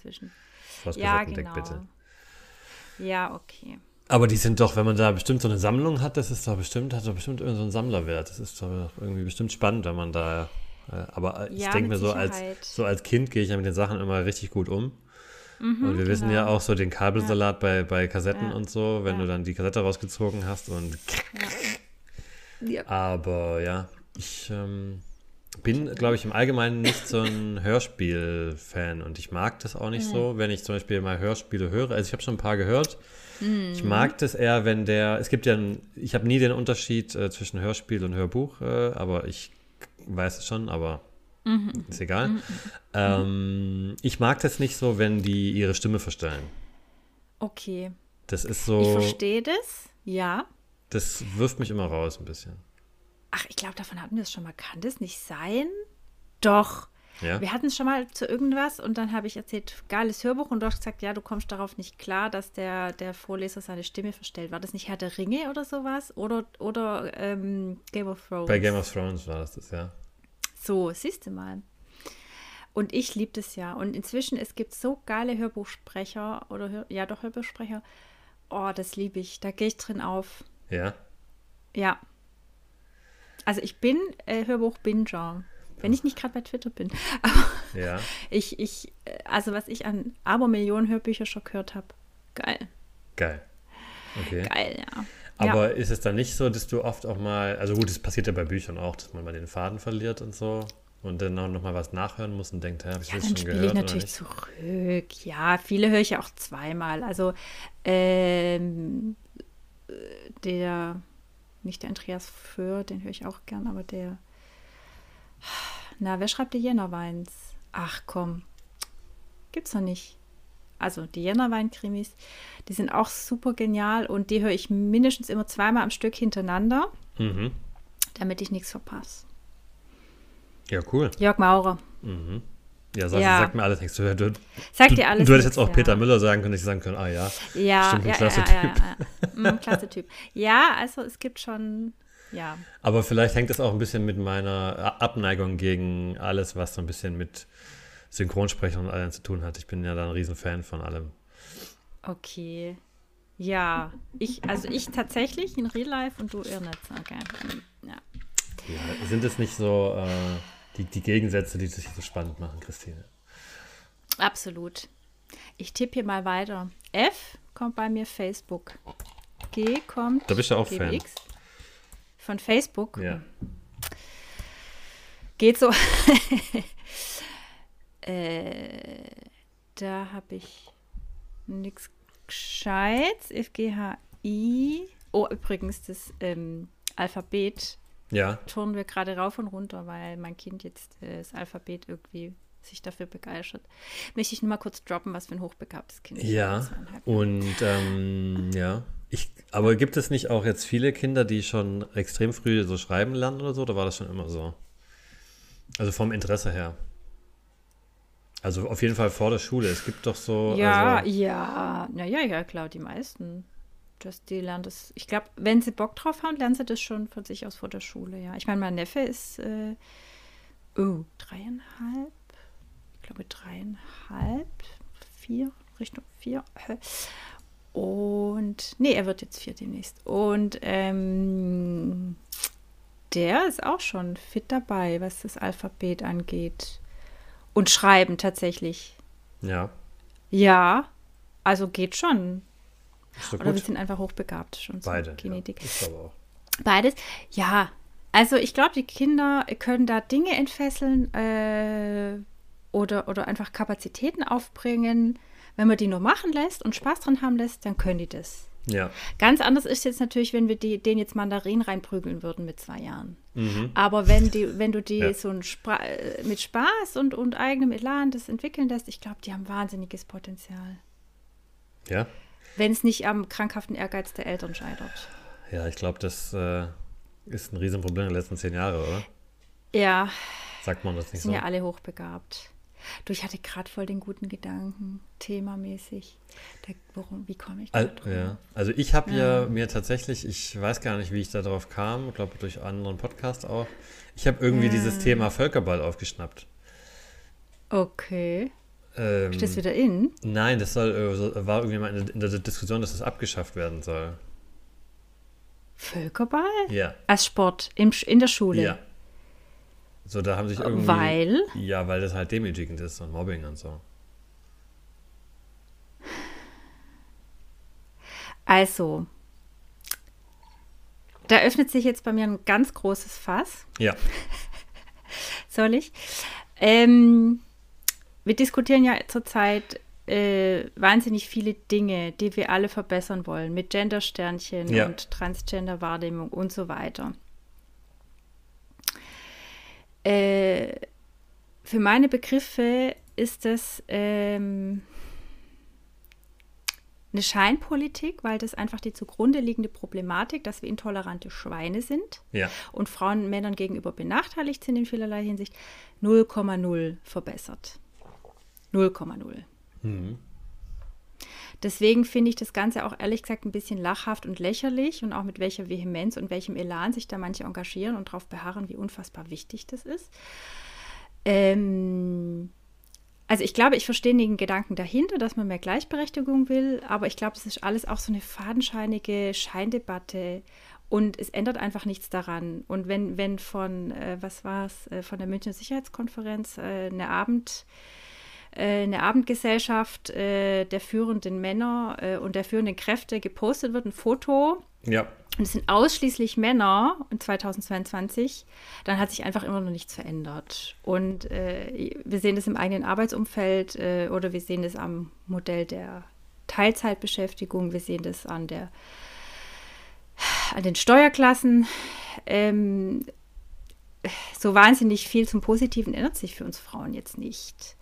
Vors ja, Kassettendeck, genau. bitte. Ja, okay. Aber die sind doch, wenn man da bestimmt so eine Sammlung hat, das ist doch bestimmt, hat doch bestimmt irgendwie so einen Sammlerwert. Das ist doch irgendwie bestimmt spannend, wenn man da. Äh, aber ich ja, denke mir so als, so als Kind gehe ich ja mit den Sachen immer richtig gut um. Mhm, und wir wissen genau. ja auch so den Kabelsalat ja. bei, bei Kassetten ja. und so, wenn du dann die Kassette rausgezogen hast und. Aber ja, ich ähm, bin, glaube ich, im Allgemeinen nicht so ein [laughs] Hörspiel-Fan und ich mag das auch nicht so, wenn ich zum Beispiel mal Hörspiele höre. Also ich habe schon ein paar gehört. Ich mag das eher, wenn der, es gibt ja, ein, ich habe nie den Unterschied äh, zwischen Hörspiel und Hörbuch, äh, aber ich weiß es schon, aber mhm. ist egal. Mhm. Ähm, ich mag das nicht so, wenn die ihre Stimme verstellen. Okay. Das ist so. Ich verstehe das, ja. Das wirft mich immer raus ein bisschen. Ach, ich glaube, davon hatten wir es schon mal. Kann das nicht sein? Doch. Ja. Wir hatten es schon mal zu irgendwas und dann habe ich erzählt, geiles Hörbuch und du hast gesagt, ja, du kommst darauf nicht klar, dass der, der Vorleser seine Stimme verstellt. War das nicht Herr der Ringe oder sowas? Oder, oder ähm, Game of Thrones? Bei Game of Thrones war das das, ja. So, siehst du mal. Und ich liebe das ja. Und inzwischen, es gibt so geile Hörbuchsprecher oder, ja doch, Hörbuchsprecher. Oh, das liebe ich. Da gehe ich drin auf. Ja? Ja. Also ich bin äh, Hörbuch-Binger. Wenn ich nicht gerade bei Twitter bin. [laughs] Aber ja. ich, ich, also was ich an Abermillionen Hörbücher schon gehört habe, geil. Geil. Okay. Geil, ja. Aber ja. ist es dann nicht so, dass du oft auch mal, also gut, es passiert ja bei Büchern auch, dass man mal den Faden verliert und so und dann auch nochmal was nachhören muss und denkt, ja, habe ich ja, das schon gehört? Ich natürlich zurück. Ja, viele höre ich ja auch zweimal. Also ähm, der, nicht der Andreas Föhr, den höre ich auch gern, aber der, na, wer schreibt die Jännerweins? Ach komm, gibt's noch nicht. Also die Jännerwein-Krimis, die sind auch super genial und die höre ich mindestens immer zweimal am Stück hintereinander, mhm. damit ich nichts verpasse. Ja, cool. Jörg Maurer. Mhm. Ja, sag, ja. sagt mir alles nichts. Du, du, Sag dir alles. Du hättest jetzt auch ja. Peter Müller sagen können, ich sagen können, ah ja. Ja, stimmt, ein ja, klasse ja, Typ. Ja, ja. Mhm, klasse Typ. Ja, also es gibt schon, ja. Aber vielleicht hängt es auch ein bisschen mit meiner Abneigung gegen alles, was so ein bisschen mit Synchronsprechern und allem zu tun hat. Ich bin ja da ein Riesenfan von allem. Okay. Ja, ich, also ich tatsächlich in Real Life und du Irrnetz. Okay. Ja. ja. Sind es nicht so. Äh, die, die Gegensätze, die sich so spannend machen, Christine. Absolut. Ich tippe hier mal weiter. F kommt bei mir Facebook. G kommt. Da bist du auch GBX. Fan. Von Facebook. Ja. Geht so. [laughs] äh, da habe ich nichts Gescheites. FGHI. Oh, übrigens, das ähm, Alphabet ja. turnen wir gerade rauf und runter, weil mein Kind jetzt äh, das Alphabet irgendwie sich dafür begeistert. Möchte ich nur mal kurz droppen, was für ein hochbegabtes Kind ist. Ja, und ähm, ja. Ich, aber gibt es nicht auch jetzt viele Kinder, die schon extrem früh so schreiben lernen oder so? Oder war das schon immer so? Also vom Interesse her. Also auf jeden Fall vor der Schule. Es gibt doch so. Ja, also, ja, naja, ja, klar, die meisten dass die lernen das. Ich glaube, wenn sie Bock drauf haben, lernen sie das schon von sich aus vor der Schule, ja. Ich meine, mein Neffe ist äh, oh, dreieinhalb. Ich glaube dreieinhalb, vier, Richtung vier. Und nee, er wird jetzt vier demnächst. Und ähm, der ist auch schon fit dabei, was das Alphabet angeht. Und schreiben tatsächlich. Ja. Ja, also geht schon. Oder wir sind einfach hochbegabt schon Beide, Genetik. Ja, ich glaube auch. Beides, ja. Also ich glaube, die Kinder können da Dinge entfesseln äh, oder, oder einfach Kapazitäten aufbringen. Wenn man die nur machen lässt und Spaß dran haben lässt, dann können die das. Ja. Ganz anders ist jetzt natürlich, wenn wir die, denen jetzt Mandarin reinprügeln würden mit zwei Jahren. Mhm. Aber wenn, die, wenn du die ja. so ein Spra äh, mit Spaß und, und eigenem Elan das entwickeln lässt, ich glaube, die haben wahnsinniges Potenzial. Ja. Wenn es nicht am krankhaften Ehrgeiz der Eltern scheitert. Ja, ich glaube, das äh, ist ein Riesenproblem in den letzten zehn Jahren, oder? Ja. Sagt man das nicht sind so? ja alle hochbegabt. Du, ich hatte gerade voll den guten Gedanken, themamäßig. Der, worum, wie komme ich da Al ja. Also ich habe ja. ja. mir tatsächlich, ich weiß gar nicht, wie ich da drauf kam, ich glaube durch anderen Podcast auch, ich habe irgendwie ja. dieses Thema Völkerball aufgeschnappt. Okay. Ähm, Steht das wieder in? Nein, das soll, äh, war irgendwie mal in der, in der Diskussion, dass das abgeschafft werden soll. Völkerball? Ja. Als Sport im, in der Schule? Ja. So, da haben sich irgendwie. Weil? Ja, weil das halt demütigend ist und Mobbing und so. Also, da öffnet sich jetzt bei mir ein ganz großes Fass. Ja. [laughs] Soll ich? Ähm, wir diskutieren ja zurzeit äh, wahnsinnig viele Dinge, die wir alle verbessern wollen, mit Gendersternchen ja. und Transgender-Wahrnehmung und so weiter. Äh, für meine Begriffe ist das ähm, eine Scheinpolitik, weil das einfach die zugrunde liegende Problematik, dass wir intolerante Schweine sind ja. und Frauen Männern gegenüber benachteiligt sind in vielerlei Hinsicht, 0,0 verbessert. 0,0. Mhm. Deswegen finde ich das Ganze auch ehrlich gesagt ein bisschen lachhaft und lächerlich und auch mit welcher Vehemenz und welchem Elan sich da manche engagieren und darauf beharren, wie unfassbar wichtig das ist. Ähm, also ich glaube, ich verstehe den Gedanken dahinter, dass man mehr Gleichberechtigung will, aber ich glaube, das ist alles auch so eine fadenscheinige Scheindebatte und es ändert einfach nichts daran. Und wenn, wenn von, äh, was war es, äh, von der Münchner Sicherheitskonferenz äh, eine Abend eine Abendgesellschaft äh, der führenden Männer äh, und der führenden Kräfte gepostet wird, ein Foto. Ja. Und es sind ausschließlich Männer in 2022, dann hat sich einfach immer noch nichts verändert. Und äh, wir sehen das im eigenen Arbeitsumfeld äh, oder wir sehen das am Modell der Teilzeitbeschäftigung, wir sehen das an der an den Steuerklassen. Ähm, so wahnsinnig viel zum Positiven ändert sich für uns Frauen jetzt nicht.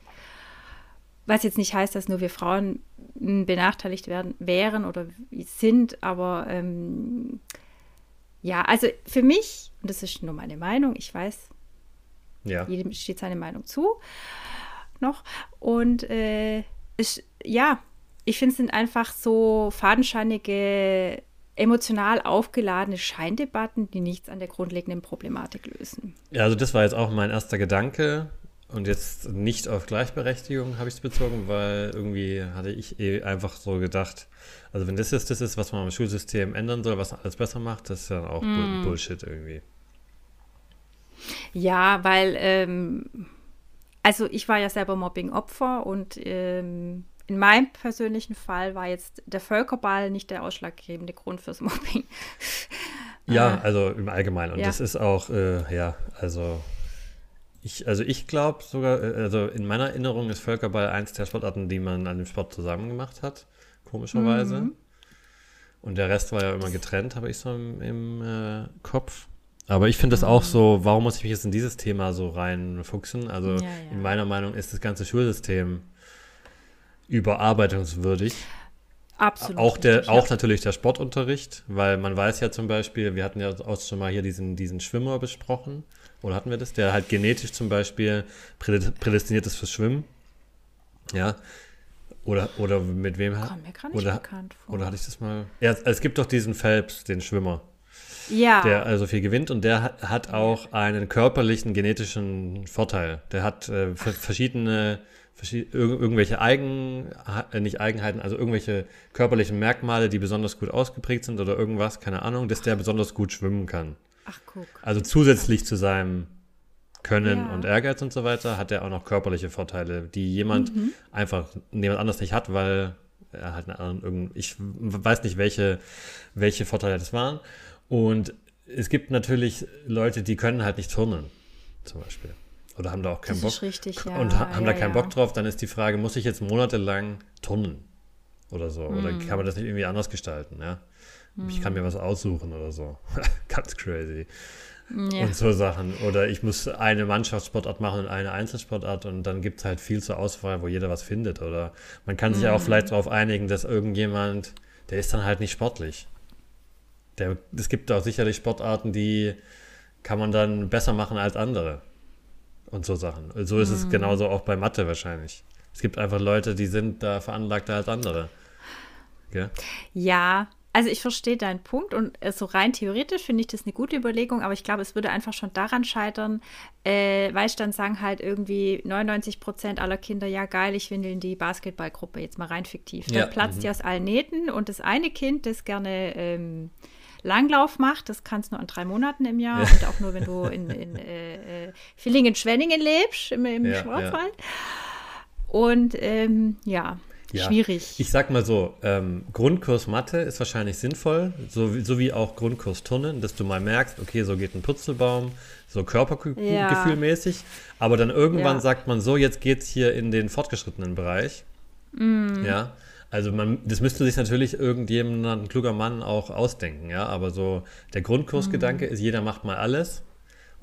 Was jetzt nicht heißt, dass nur wir Frauen benachteiligt werden, wären oder sind, aber ähm, ja, also für mich, und das ist nur meine Meinung, ich weiß, ja. jedem steht seine Meinung zu noch. Und äh, ich, ja, ich finde, es sind einfach so fadenscheinige, emotional aufgeladene Scheindebatten, die nichts an der grundlegenden Problematik lösen. Ja, also das war jetzt auch mein erster Gedanke. Und jetzt nicht auf Gleichberechtigung habe ich es bezogen, weil irgendwie hatte ich eh einfach so gedacht, also wenn das jetzt das ist, was man am Schulsystem ändern soll, was alles besser macht, das ist ja auch mm. Bullshit irgendwie. Ja, weil, ähm, also ich war ja selber Mobbing-Opfer und ähm, in meinem persönlichen Fall war jetzt der Völkerball nicht der ausschlaggebende Grund fürs Mobbing. Ja, also im Allgemeinen. Und ja. das ist auch, äh, ja, also ich, also ich glaube sogar, äh, also in meiner Erinnerung ist Völkerball eins der Sportarten, die man an dem Sport zusammen gemacht hat, komischerweise. Mhm. Und der Rest war ja immer getrennt, habe ich so im, im äh, Kopf. Aber ich finde das mhm. auch so, warum muss ich mich jetzt in dieses Thema so reinfuchsen? Also ja, ja. in meiner Meinung ist das ganze Schulsystem überarbeitungswürdig. Absolut. Auch, der, richtig, auch ja. natürlich der Sportunterricht, weil man weiß ja zum Beispiel, wir hatten ja auch schon mal hier diesen, diesen Schwimmer besprochen, oder hatten wir das, der halt genetisch zum Beispiel prädestiniert ist fürs Schwimmen. Ja. Oder, oder mit wem hat. Mir gar nicht oder, bekannt vor. Oder hatte ich das mal? Ja, es gibt doch diesen Phelps, den Schwimmer. Ja. Der also viel gewinnt und der hat, hat auch einen körperlichen genetischen Vorteil. Der hat äh, verschiedene irgendwelche Eigen, äh, nicht Eigenheiten, also irgendwelche körperlichen Merkmale, die besonders gut ausgeprägt sind oder irgendwas, keine Ahnung, dass der besonders gut schwimmen kann. Ach, guck. Also zusätzlich zu seinem Können ja. und Ehrgeiz und so weiter, hat er auch noch körperliche Vorteile, die jemand mhm. einfach jemand anders nicht hat, weil er halt eine andere, ich weiß nicht, welche, welche Vorteile das waren. Und es gibt natürlich Leute, die können halt nicht turnen, zum Beispiel. Oder haben da auch keinen das Bock. Richtig, ja. Und haben ja, da keinen. Bock drauf, dann ist die Frage, muss ich jetzt monatelang turnen? Oder so. Mhm. Oder kann man das nicht irgendwie anders gestalten, ja? Mhm. Ich kann mir was aussuchen oder so. [laughs] Ganz crazy. Ja. Und so Sachen. Oder ich muss eine Mannschaftssportart machen und eine Einzelsportart und dann gibt es halt viel zur Auswahl, wo jeder was findet. Oder man kann sich ja auch hm. vielleicht darauf einigen, dass irgendjemand, der ist dann halt nicht sportlich. Der, es gibt auch sicherlich Sportarten, die kann man dann besser machen als andere und so Sachen. So ist mhm. es genauso auch bei Mathe wahrscheinlich. Es gibt einfach Leute, die sind da veranlagter als andere. Gell? Ja, also ich verstehe deinen Punkt und äh, so rein theoretisch finde ich das eine gute Überlegung, aber ich glaube, es würde einfach schon daran scheitern, äh, weil dann sagen halt irgendwie 99 Prozent aller Kinder, ja geil, ich will in die Basketballgruppe, jetzt mal rein fiktiv. Dann ja. platzt mhm. die aus allen Nähten und das eine Kind, das gerne ähm, Langlauf macht. Das kannst du nur an drei Monaten im Jahr ja. und auch nur, wenn du in, in äh, äh, Villingen-Schwenningen lebst, im, im ja, Schwarzwald. Und ähm, ja, ja, schwierig. Ich sag mal so, ähm, Grundkurs Mathe ist wahrscheinlich sinnvoll, so, so wie auch Grundkurs Turnen, dass du mal merkst, okay, so geht ein Putzelbaum, so körpergefühlmäßig. Ja. Aber dann irgendwann ja. sagt man so, jetzt geht's hier in den fortgeschrittenen Bereich. Mm. Ja. Also man, das müsste sich natürlich irgendjemand, ein kluger Mann auch ausdenken, ja. Aber so der Grundkursgedanke mhm. ist, jeder macht mal alles,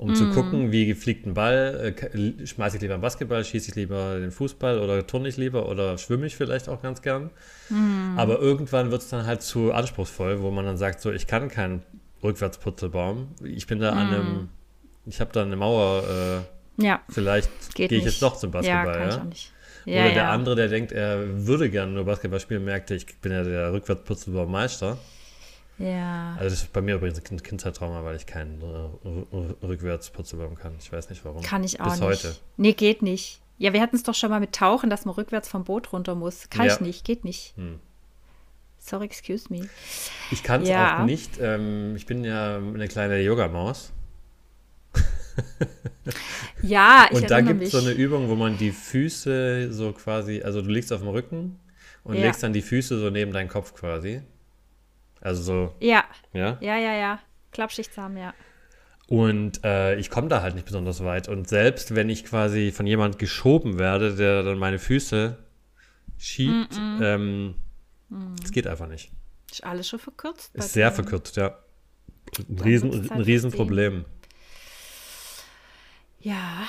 um mhm. zu gucken, wie fliegt ein Ball, äh, schmeiße ich lieber einen Basketball, schieße ich lieber den Fußball oder turne ich lieber oder schwimme ich vielleicht auch ganz gern. Mhm. Aber irgendwann wird es dann halt zu anspruchsvoll, wo man dann sagt, so ich kann keinen Rückwärtsputzelbaum. Ich bin da an mhm. einem, ich habe da eine Mauer, äh, ja. vielleicht gehe ich jetzt doch zum Basketball. Ja, ja? ich auch nicht. Ja, Oder der andere, der denkt, er würde gerne nur Basketball spielen, merkte, ich bin ja der Rückwärtsputzelbaumeister. Ja. Also das ist bei mir übrigens ein Kindheitstrauma, weil ich keinen äh, Rückwärtsputzelbaum kann. Ich weiß nicht warum. Kann ich auch Bis nicht. heute. Nee, geht nicht. Ja, wir hatten es doch schon mal mit Tauchen, dass man rückwärts vom Boot runter muss. Kann ja. ich nicht, geht nicht. Hm. Sorry, excuse me. Ich kann es ja. auch nicht. Ähm, ich bin ja eine kleine Yogamaus. [laughs] ja, ich Und da gibt es so eine Übung, wo man die Füße so quasi, also du liegst auf dem Rücken und ja. legst dann die Füße so neben deinen Kopf quasi. Also so. Ja. Ja, ja, ja. ja. Klappschichtsam, ja. Und äh, ich komme da halt nicht besonders weit. Und selbst wenn ich quasi von jemand geschoben werde, der dann meine Füße schiebt, mm -mm. Ähm, mm. geht einfach nicht. Ist alles schon verkürzt? Ist sehr verkürzt, ja. Ein, Riesen, ein Riesenproblem. Ja,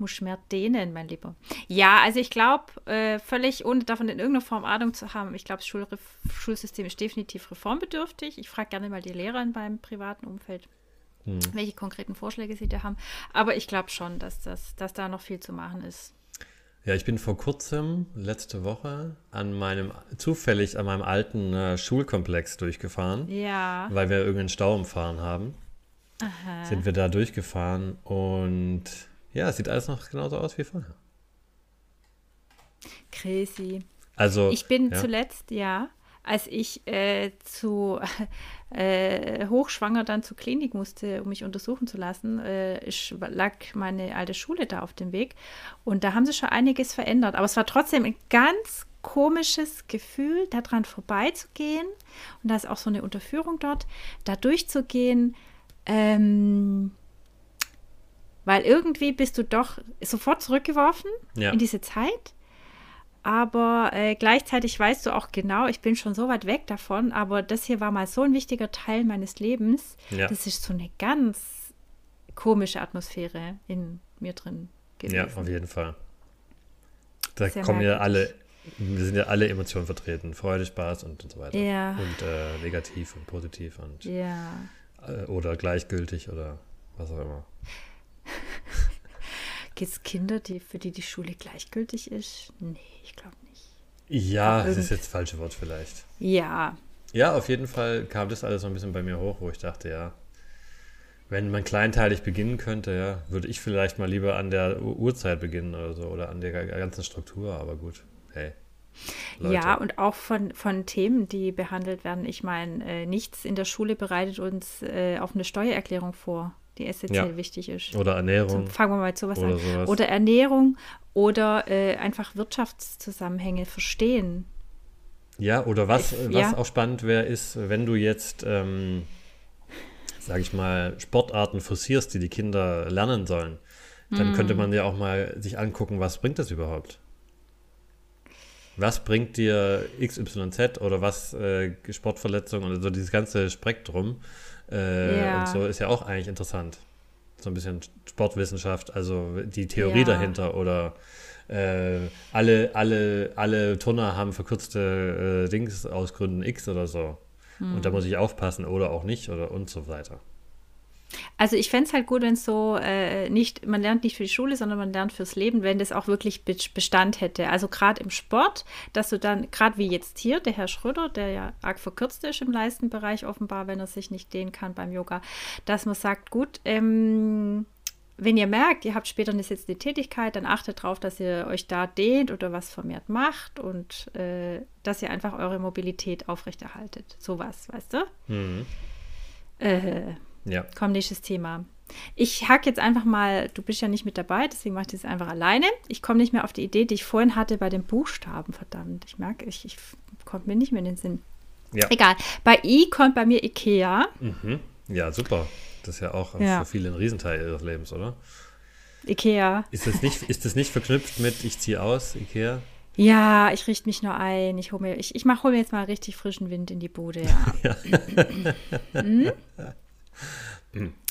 muss mehr dehnen, mein Lieber. Ja, also ich glaube, äh, völlig ohne davon in irgendeiner Form Ahnung zu haben, ich glaube, das Schulsystem ist definitiv reformbedürftig. Ich frage gerne mal die Lehrer in meinem privaten Umfeld, hm. welche konkreten Vorschläge sie da haben. Aber ich glaube schon, dass, das, dass da noch viel zu machen ist. Ja, ich bin vor kurzem, letzte Woche, an meinem, zufällig an meinem alten äh, Schulkomplex durchgefahren. Ja. Weil wir irgendeinen Stau umfahren haben. Aha. Sind wir da durchgefahren und ja, es sieht alles noch genauso aus wie vorher. Crazy. Also. Ich bin ja. zuletzt, ja, als ich äh, zu [laughs] äh, hochschwanger dann zur Klinik musste, um mich untersuchen zu lassen, äh, ich, lag meine alte Schule da auf dem Weg und da haben sie schon einiges verändert. Aber es war trotzdem ein ganz komisches Gefühl, daran vorbeizugehen und da ist auch so eine Unterführung dort, da durchzugehen. Ähm, weil irgendwie bist du doch sofort zurückgeworfen ja. in diese Zeit aber äh, gleichzeitig weißt du auch genau, ich bin schon so weit weg davon, aber das hier war mal so ein wichtiger Teil meines Lebens. Ja. Das ist so eine ganz komische Atmosphäre in mir drin gewesen. Ja, auf jeden Fall. Da Sehr kommen ja alle, wir sind ja alle Emotionen vertreten. Freude, Spaß und, und so weiter. Ja. Und äh, negativ und positiv und ja. äh, oder gleichgültig oder was auch immer. [laughs] Gibt es Kinder, die, für die die Schule gleichgültig ist? Nee, ich glaube nicht. Ja, das ist jetzt das falsche Wort vielleicht. Ja. Ja, auf jeden Fall kam das alles so ein bisschen bei mir hoch, wo ich dachte, ja, wenn man kleinteilig beginnen könnte, ja, würde ich vielleicht mal lieber an der Uhrzeit beginnen oder so oder an der ganzen Struktur, aber gut, hey. Leute. Ja, und auch von, von Themen, die behandelt werden. Ich meine, äh, nichts in der Schule bereitet uns äh, auf eine Steuererklärung vor die essentiell ja. wichtig ist. Oder Ernährung. So, fangen wir mal mit sowas oder an. Sowas. Oder Ernährung oder äh, einfach Wirtschaftszusammenhänge verstehen. Ja, oder was, ich, was ja. auch spannend wäre, ist, wenn du jetzt, ähm, sage ich mal, Sportarten forcierst, die die Kinder lernen sollen, dann mm. könnte man ja auch mal sich angucken, was bringt das überhaupt? Was bringt dir XYZ oder was äh, Sportverletzungen oder so dieses ganze Spektrum? Äh, ja. Und so ist ja auch eigentlich interessant. So ein bisschen Sportwissenschaft, also die Theorie ja. dahinter oder äh, alle, alle, alle Turner haben verkürzte äh, Dings aus Gründen X oder so. Hm. Und da hm. muss ich aufpassen oder auch nicht oder und so weiter. Also ich fände es halt gut, wenn es so äh, nicht, man lernt nicht für die Schule, sondern man lernt fürs Leben, wenn das auch wirklich Bestand hätte. Also gerade im Sport, dass du dann, gerade wie jetzt hier, der Herr Schröder, der ja arg verkürzt ist im Leistenbereich offenbar, wenn er sich nicht dehnen kann beim Yoga, dass man sagt, gut, ähm, wenn ihr merkt, ihr habt später eine sitzende Tätigkeit, dann achtet darauf, dass ihr euch da dehnt oder was vermehrt macht und äh, dass ihr einfach eure Mobilität aufrechterhaltet. Sowas, weißt du? Mhm. Äh, ja. Komm, nächstes Thema. Ich hack jetzt einfach mal, du bist ja nicht mit dabei, deswegen mache ich das einfach alleine. Ich komme nicht mehr auf die Idee, die ich vorhin hatte bei den Buchstaben, verdammt. Ich merke, ich, ich kommt mir nicht mehr in den Sinn. Ja. Egal. Bei I kommt bei mir Ikea. Mhm. Ja, super. Das ist ja auch ja. für viele ein Riesenteil ihres Lebens, oder? Ikea. Ist das nicht, ist das nicht verknüpft mit Ich ziehe aus, Ikea? Ja, ich richte mich nur ein. Ich hole mir, ich, ich mach, hol mir jetzt mal richtig frischen Wind in die Bude. Ja. [laughs] ja. hm?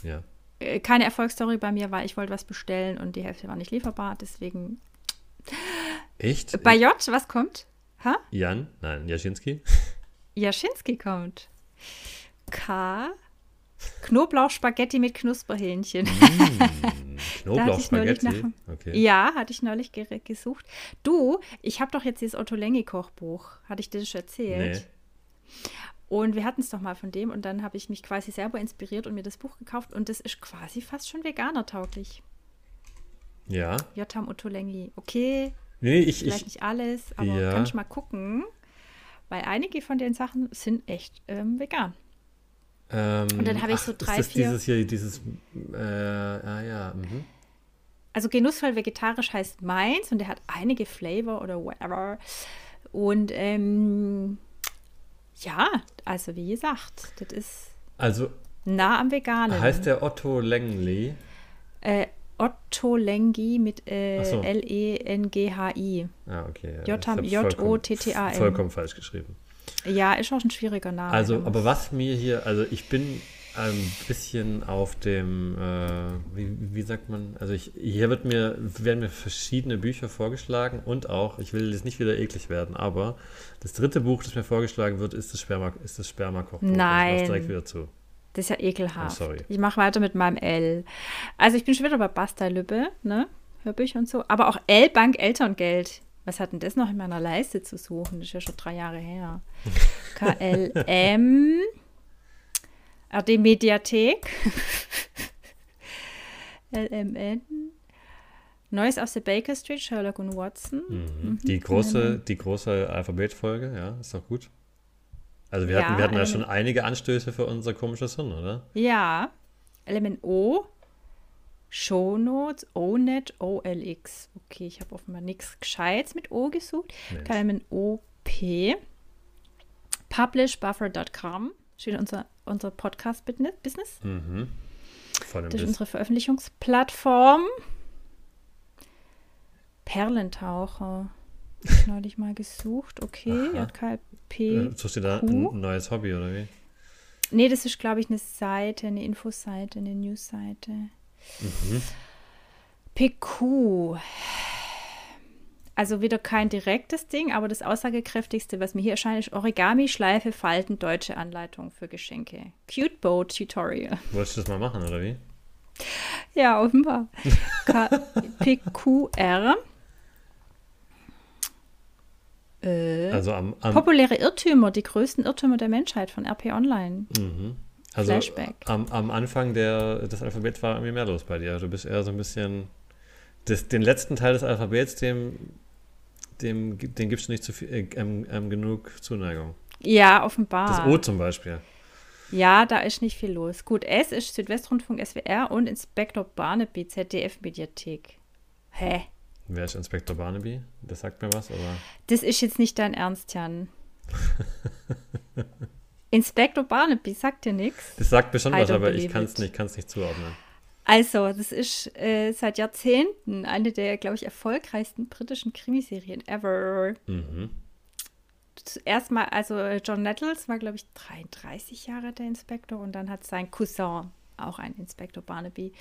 Ja. Äh, keine Erfolgsstory bei mir, weil ich wollte was bestellen und die Hälfte war nicht lieferbar, deswegen. Echt? Bei J, was kommt? Ha? Jan? Nein, Jaschinski? Jaschinski kommt. K. Knoblauchspaghetti mit Knusperhähnchen. [laughs] Mm, Knoblauchspaghetti? Okay. Ja, hatte ich neulich gesucht. Du, ich habe doch jetzt dieses Otto Lengi-Kochbuch. Hatte ich dir das schon erzählt? Nee. Und wir hatten es doch mal von dem und dann habe ich mich quasi selber inspiriert und mir das Buch gekauft und das ist quasi fast schon veganer-tauglich. Ja. Jotam Ottolenghi. Okay. Nee, ich, vielleicht ich, nicht alles, aber ja. kannst mal gucken, weil einige von den Sachen sind echt ähm, vegan. Ähm, und dann habe ich so drei, ist das vier. Dieses hier, dieses, äh, ah ja, mhm. Also genussvoll vegetarisch heißt meins und der hat einige Flavor oder whatever. Und ähm, ja, also wie gesagt, das ist also, nah am Veganen. Heißt der Otto Lengli? Äh, Otto Lengi mit äh, so. L-E-N-G-H-I. Ah, okay. J-O-T-T-A-N. Vollkommen falsch geschrieben. Ja, ist auch ein schwieriger Name. Also, aber was mir hier, also ich bin ein bisschen auf dem, äh, wie, wie, sagt man, also ich, hier wird mir, werden mir verschiedene Bücher vorgeschlagen und auch, ich will jetzt nicht wieder eklig werden, aber das dritte Buch, das mir vorgeschlagen wird, ist das Sperma, ist das Spermakochbuch. Nein. Ich direkt wieder zu. Das ist ja ekelhaft. Oh, sorry. Ich mache weiter mit meinem L. Also ich bin schon wieder bei Basta Lübbe, ne? Hörbücher und so. Aber auch L-Bank Elterngeld. Was hat denn das noch in meiner Leiste zu suchen? Das ist ja schon drei Jahre her. [laughs] KLM. RD Mediathek. [laughs] LMN. Neues aus der Baker Street, Sherlock und Watson. Mhm. Mhm. Die, große, die große Alphabetfolge, ja, ist doch gut. Also wir hatten, ja, wir hatten ja schon einige Anstöße für unser komisches Hirn, oder? Ja. LMNO, Shownotes, ONET, OLX. Okay, ich habe offenbar nichts Gescheites mit O gesucht. LMNOP. Publishbuffer.com steht unser, unser Podcast-Business. Mhm. Das ist unsere Veröffentlichungsplattform. Perlentaucher. Ich neulich mal gesucht. Okay, JKP. Suchst du da ein neues Hobby oder wie? Nee, das ist, glaube ich, eine Seite, eine Infoseite, eine Newsseite. Mhm. PQ. Also wieder kein direktes Ding, aber das aussagekräftigste, was mir hier erscheint, ist Origami, Schleife, Falten, deutsche Anleitung für Geschenke. Cute Boat Tutorial. Wolltest du das mal machen, oder wie? Ja, offenbar. [laughs] PQR. Äh, also am, am, Populäre Irrtümer, die größten Irrtümer der Menschheit von RP Online. Mhm. Also Flashback. Am, am Anfang der, des Alphabets war irgendwie mehr los bei dir. Du bist eher so ein bisschen. Das, den letzten Teil des Alphabets, dem, dem, dem gibst du nicht zu viel, äh, ähm, ähm, genug Zuneigung. Ja, offenbar. Das O zum Beispiel. Ja, da ist nicht viel los. Gut, S ist Südwestrundfunk SWR und Inspektor Barnaby ZDF Mediathek. Hä? Wer ist Inspektor Barnaby? Das sagt mir was, oder? Das ist jetzt nicht dein Ernst, Jan. [laughs] Inspektor Barnaby sagt dir nichts. Das sagt mir schon was, aber ich kann es nicht, nicht zuordnen. Also, das ist äh, seit Jahrzehnten eine der, glaube ich, erfolgreichsten britischen Krimiserien ever. Mhm. Zuerst mal, also John Nettles war, glaube ich, 33 Jahre der Inspektor und dann hat sein Cousin, auch ein Inspektor Barnaby,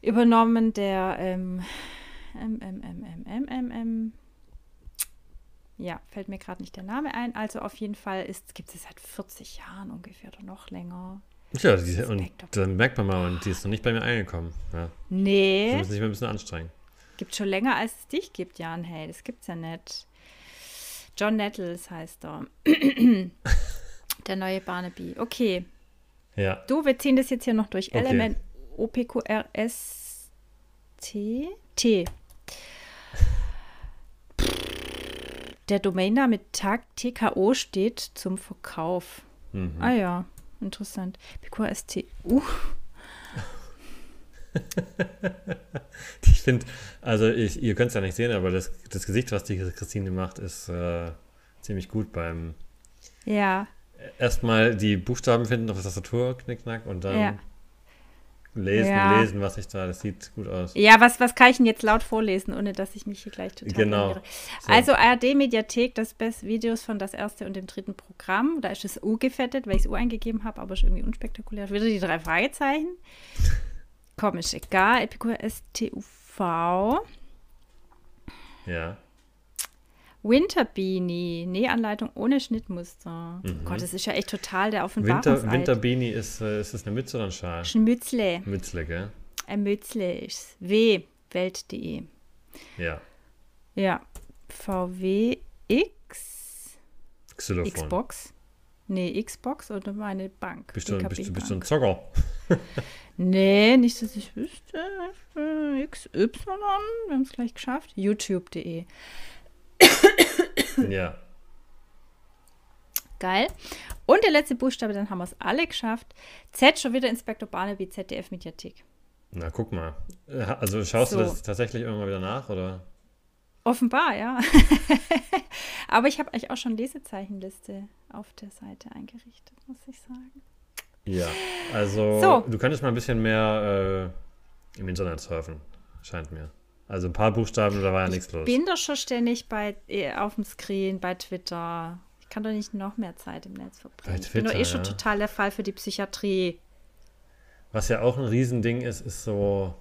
übernommen, der ähm, M, M, M, M, M, M, M. Ja, fällt mir gerade nicht der Name ein. Also auf jeden Fall gibt es seit 40 Jahren ungefähr oder noch länger. Ja, die, und dann merkt man mal, und die ist noch nicht bei mir eingekommen. Ja. Nee. Sie müssen sich mal ein bisschen anstrengen. Gibt schon länger, als es dich gibt, Jan. Hey, das gibt's ja nicht. John Nettles heißt er. [laughs] der neue Barnaby. Okay. Ja. Du, wir ziehen das jetzt hier noch durch. Okay. Element OPQRS T. T. Der Domainname TKO steht zum Verkauf. Mhm. Ah ja, interessant. PQSTU. ich finde, also ich, ihr könnt es ja nicht sehen, aber das, das Gesicht, was die Christine macht, ist äh, ziemlich gut beim ja. erstmal die Buchstaben finden auf der Tastatur, knickknack, und dann ja. Lesen, ja. lesen, was ich da, das sieht gut aus. Ja, was, was kann ich denn jetzt laut vorlesen, ohne dass ich mich hier gleich total Genau. So. Also ARD-Mediathek, das Best Videos von das erste und dem dritten Programm. Da ist das U gefettet, weil ich das U eingegeben habe, aber ist irgendwie unspektakulär. Wieder die drei Fragezeichen. Komisch, egal. Epikur STUV. Ja. Winterbeanie, Nähanleitung ohne Schnittmuster. Mhm. Oh Gott, das ist ja echt total der Offenbarungseid. Winter, Winterbeanie, ist, äh, ist das eine Mütze oder ein Schal? Ein Mützle. Mützle, gell? Ein Mützle ist W, Welt.de. Ja. Ja. VW X. Xylophon. Xbox. Nee, Xbox oder meine Bank. Bist du, bist, du, bist du ein Zocker? [laughs] nee, nicht, dass ich wüsste. XY, wir haben es gleich geschafft. YouTube.de. ja. Geil. Und der letzte Buchstabe, dann haben wir es alle geschafft. Z schon wieder Inspektor Barnaby, ZDF Mediathek. Na, guck mal. Also schaust so. du das tatsächlich irgendwann wieder nach, oder? Offenbar, ja. [laughs] Aber ich habe eigentlich auch schon Lesezeichenliste auf der Seite eingerichtet, muss ich sagen. Ja, also so. du könntest mal ein bisschen mehr äh, im Internet surfen, scheint mir. Also ein paar Buchstaben, da war ja nichts los. Ich bin doch schon ständig bei, äh, auf dem Screen, bei Twitter. Ich kann doch nicht noch mehr Zeit im Netz verbringen. ich bin doch eh schon ja. total der Fall für die Psychiatrie. Was ja auch ein Riesending ist, ist so.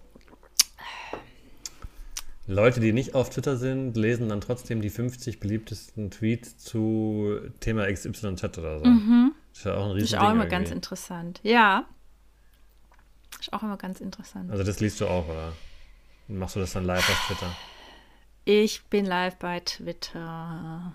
Leute, die nicht auf Twitter sind, lesen dann trotzdem die 50 beliebtesten Tweets zu Thema XYZ oder so. Mhm. Das ist ja auch ein Riesending. Das ist auch immer irgendwie. ganz interessant. Ja. Ist auch immer ganz interessant. Also das liest du auch, oder? Machst du das dann live auf Twitter? Ich bin live bei Twitter.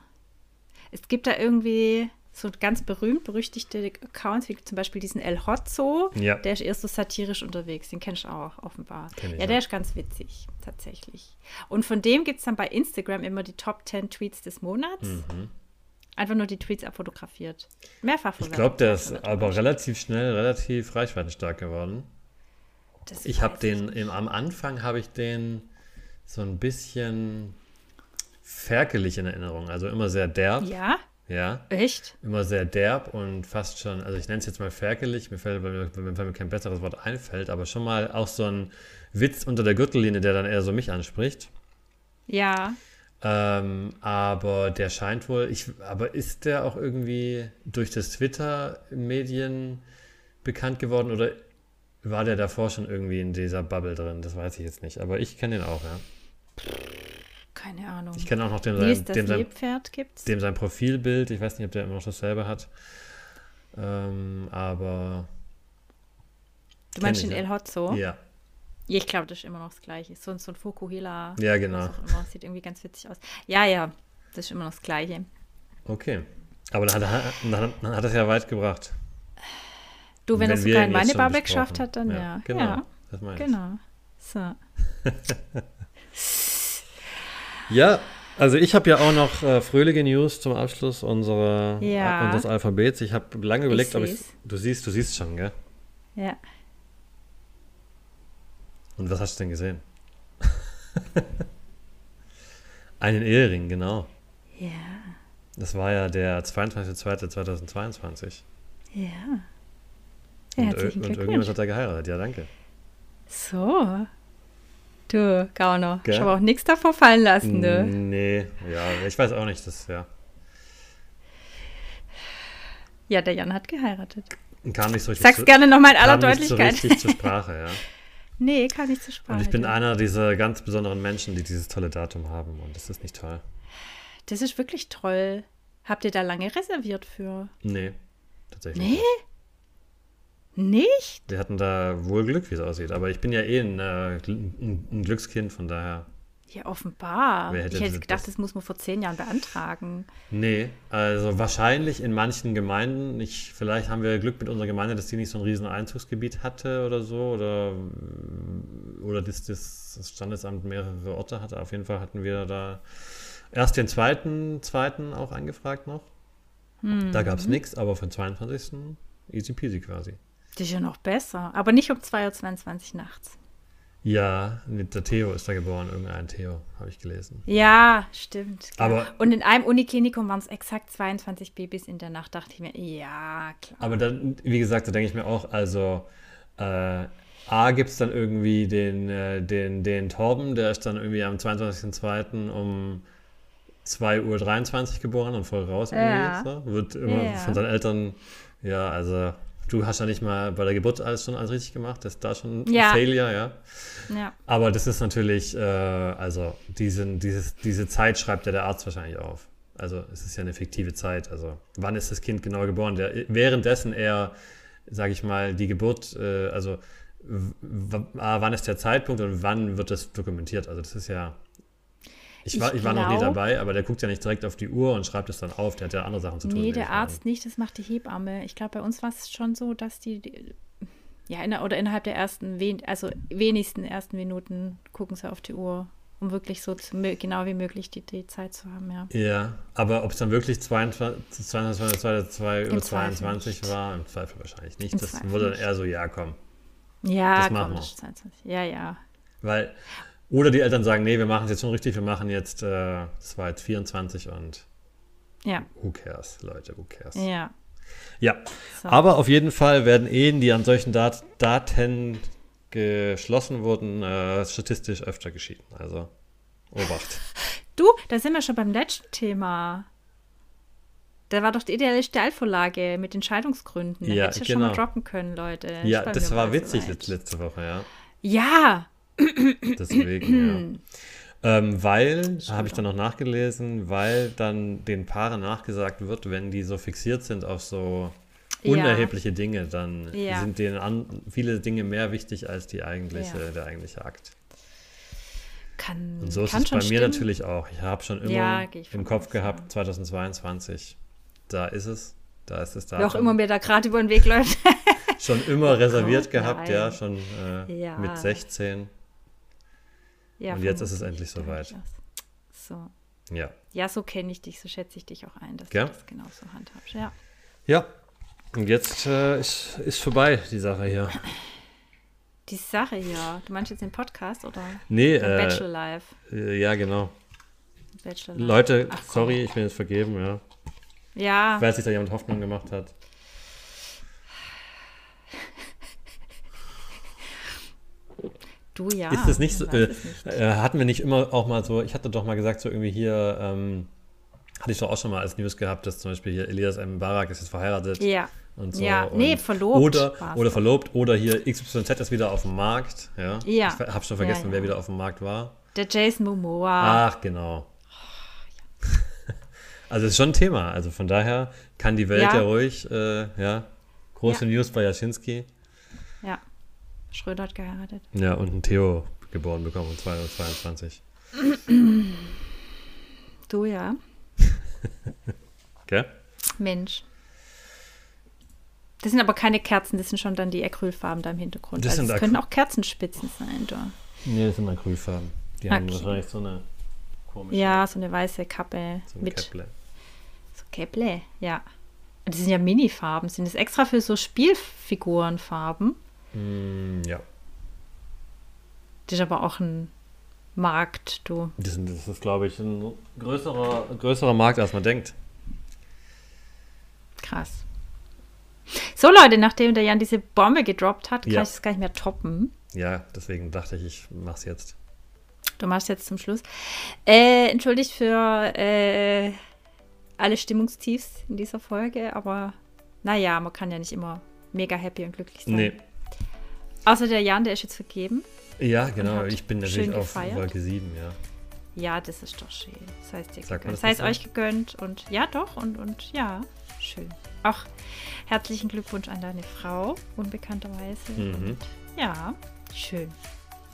Es gibt da irgendwie so ganz berühmt berüchtigte Accounts, wie zum Beispiel diesen El Hotzo. Ja. Der ist eher so satirisch unterwegs. Den kennst du auch, offenbar. Kenn ich, ja, der ja. ist ganz witzig, tatsächlich. Und von dem gibt es dann bei Instagram immer die Top 10 Tweets des Monats. Mhm. Einfach nur die Tweets abfotografiert. Mehrfach Ich glaube, der ist aber relativ schnell, relativ reichweitenstark geworden. Das ich habe den, im, am Anfang habe ich den so ein bisschen ferkelig in Erinnerung. Also immer sehr derb. Ja? Ja. Echt? Immer sehr derb und fast schon, also ich nenne es jetzt mal ferkelig, mir fällt, weil mir, weil mir kein besseres Wort einfällt, aber schon mal auch so ein Witz unter der Gürtellinie, der dann eher so mich anspricht. Ja. Ähm, aber der scheint wohl, ich, aber ist der auch irgendwie durch das Twitter-Medien bekannt geworden oder war der davor schon irgendwie in dieser Bubble drin? Das weiß ich jetzt nicht, aber ich kenne den auch, ja. Keine Ahnung. Ich kenne auch noch den, sein, dem, sein, dem sein Profilbild. Ich weiß nicht, ob der immer noch dasselbe hat. Ähm, aber. Du meinst den El Hotzo? Ja. Ich glaube, das ist immer noch das Gleiche. So, so ein Fokuhila. Ja, genau. Sieht irgendwie ganz witzig aus. Ja, ja, das ist immer noch das Gleiche. Okay. Aber dann hat, dann, dann hat es ja weit gebracht. Du, wenn, wenn das sogar in meine Bubble geschafft hat, dann ja. ja. Genau, ja. das meine ich. Genau. So. [laughs] ja, also ich habe ja auch noch äh, fröhliche News zum Abschluss unserer, ja. äh, unseres Alphabets. Ich habe lange überlegt, ich ob ich. Du siehst, du siehst schon, gell? Ja. Und was hast du denn gesehen? [laughs] Einen Ehering, genau. Ja. Das war ja der 22.02.2022. Ja. Und, Herzlichen und irgendjemand hat er geheiratet. Ja, danke. So. Du, Gauner. Ich habe auch nichts davor fallen lassen, du. Nee, ja, ich weiß auch nicht, das, ja. Ja, der Jan hat geheiratet. Kam nicht so richtig Sag's zu, gerne nochmal in aller Deutlichkeit. Nicht so richtig zur Sprache, ja. [laughs] Nee, kam nicht zur Sprache. Und ich bin einer dieser ganz besonderen Menschen, die dieses tolle Datum haben und das ist nicht toll. Das ist wirklich toll. Habt ihr da lange reserviert für? Nee, tatsächlich. Nee? Nicht. Nicht? Wir hatten da wohl Glück, wie es aussieht. Aber ich bin ja eh ein, äh, ein Glückskind, von daher. Ja, offenbar. ich hätte gedacht, das, das, muss man vor zehn Jahren beantragen. Nee, also wahrscheinlich in manchen Gemeinden. Ich, vielleicht haben wir Glück mit unserer Gemeinde, dass die nicht so ein riesen Einzugsgebiet hatte oder so. Oder, oder dass das, das Standesamt mehrere Orte hatte. Auf jeden Fall hatten wir da erst den zweiten, zweiten auch angefragt noch. Mhm. Da gab es nichts, aber für den 22. easy peasy quasi. Das ist ja noch besser. Aber nicht um 2.22 Uhr nachts. Ja, der Theo ist da geboren, irgendein Theo, habe ich gelesen. Ja, stimmt. Aber, und in einem Uniklinikum waren es exakt 22 Babys in der Nacht, dachte ich mir, ja, klar. Aber dann, wie gesagt, da denke ich mir auch, also äh, A gibt es dann irgendwie den, äh, den, den Torben, der ist dann irgendwie am 22.02. um 2.23 Uhr geboren und voll raus ja. So. Wird immer ja. von seinen Eltern, ja, also Du hast ja nicht mal bei der Geburt alles schon alles richtig gemacht, das ist da schon ja. ein Failure, ja. ja. Aber das ist natürlich, äh, also diesen, dieses, diese Zeit schreibt ja der Arzt wahrscheinlich auf. Also es ist ja eine fiktive Zeit. Also wann ist das Kind genau geboren? Der, währenddessen er, sage ich mal, die Geburt, äh, also wann ist der Zeitpunkt und wann wird das dokumentiert? Also das ist ja ich war, ich, ich war noch nie dabei, aber der guckt ja nicht direkt auf die Uhr und schreibt es dann auf. Der hat ja andere Sachen zu tun. Nee, der Arzt nicht, das macht die Hebamme. Ich glaube, bei uns war es schon so, dass die, die ja, in, oder innerhalb der ersten, also wenigsten ersten Minuten gucken sie auf die Uhr, um wirklich so zu, genau wie möglich die, die Zeit zu haben, ja. Ja, aber ob es dann wirklich 22, 22, 22, 22 war, im Zweifel wahrscheinlich nicht. Im das Zweifel wurde dann eher so, ja, komm. Ja, das machen komm, wir. 22. Ja, ja. Weil oder die Eltern sagen, nee, wir machen es jetzt schon richtig, wir machen jetzt, äh, das war jetzt 24 und ja. who cares, Leute, who cares. Ja. Ja, so. aber auf jeden Fall werden Ehen, die an solchen Dat Daten geschlossen wurden, äh, statistisch öfter geschieden. Also, Obacht. [laughs] Du, da sind wir schon beim letzten Thema. Da war doch die ideale Steilvorlage mit Entscheidungsgründen. Da Ja, hätte ich genau. schon mal droppen können, Leute. Ja, das war witzig soweit. letzte Woche, ja. Ja, [coughs] Deswegen, ja. [coughs] Ähm, weil, habe ich dann noch nachgelesen, weil dann den Paaren nachgesagt wird, wenn die so fixiert sind auf so Ja. unerhebliche Dinge, dann Ja. sind denen an, viele Dinge mehr wichtig als die eigentliche, Ja. der eigentliche Akt. kann, Und so ist kann es bei schon mir stimmen. natürlich auch. Ich habe schon immer Ja, im Kopf gehabt, 2022, da ist es, da ist es da. Wer auch immer mir da gerade über den Weg läuft. [laughs] Schon immer reserviert Gott, gehabt, ja, schon äh, Ja. mit 16. ja, Und jetzt ist es endlich soweit. So. Ja. Ja, so kenne ich dich, so schätze ich dich auch ein, dass Gell? du das genauso handhabst. Ja. Ja. Und jetzt äh, ist, ist vorbei, die Sache hier. Die Sache hier, du meinst jetzt den Podcast oder Nee, äh, Bachelor Live? äh, ja, genau. Bachelor. Leute, Ach, sorry, ich bin jetzt vergeben, ja. Ja, Weil sich da jemand Hoffnung gemacht hat. Du ja. ist das nicht so, äh, nicht. äh, hatten wir nicht immer auch mal so, ich hatte doch mal gesagt, so irgendwie hier, ähm, hatte ich doch auch schon mal als News gehabt, dass zum Beispiel hier Elias M. Barak ist jetzt verheiratet Ja. und so. Ja, und nee, verlobt Oder, oder verlobt, oder hier XYZ ist wieder auf dem Markt, ja. Ja. Ich habe schon vergessen, Ja, ja. wer wieder auf dem Markt war. Der Jason Momoa. Ach, genau. [laughs] Also es ist schon ein Thema. Also von daher kann die Welt ja, ruhig, äh, ja, große. News bei Jaschinski. Schröder hat geheiratet. Ja, und ein Theo geboren bekommen um 2022. Du ja. [laughs] Gell? Mensch. Das sind aber keine Kerzen, das sind schon dann die Acrylfarben da im Hintergrund. Das also das können auch Kerzenspitzen sein da. Nee, das sind Acrylfarben. Die haben Okay. wahrscheinlich so eine komische Ja, so eine weiße Kappe so eine mit Käpple. so Käpple, ja. Das sind ja Mini-Farben. Sind das extra für so Spielfigurenfarben? Mm, ja, Das ist aber auch ein Markt, du. das, das ist, glaube ich, ein größerer, größerer Markt, als man denkt. Krass. So, Leute, nachdem der Jan diese Bombe gedroppt hat, kann Ja. ich es gar nicht mehr toppen. Ja, deswegen dachte ich, ich mach's jetzt. Du machst jetzt zum Schluss. Äh, entschuldigt für äh, alle Stimmungstiefs in dieser Folge, aber naja, man kann ja nicht immer mega happy und glücklich sein. Nee. Außer der Jan, der ist jetzt vergeben. Ja, genau. Ich bin natürlich auf. Wolke 7, ja. Ja, das ist doch schön. Das heißt dir man gegönnt. das so? euch gegönnt und ja, doch und, und ja, schön. Auch herzlichen Glückwunsch an deine Frau, unbekannterweise. Mhm. Ja, schön.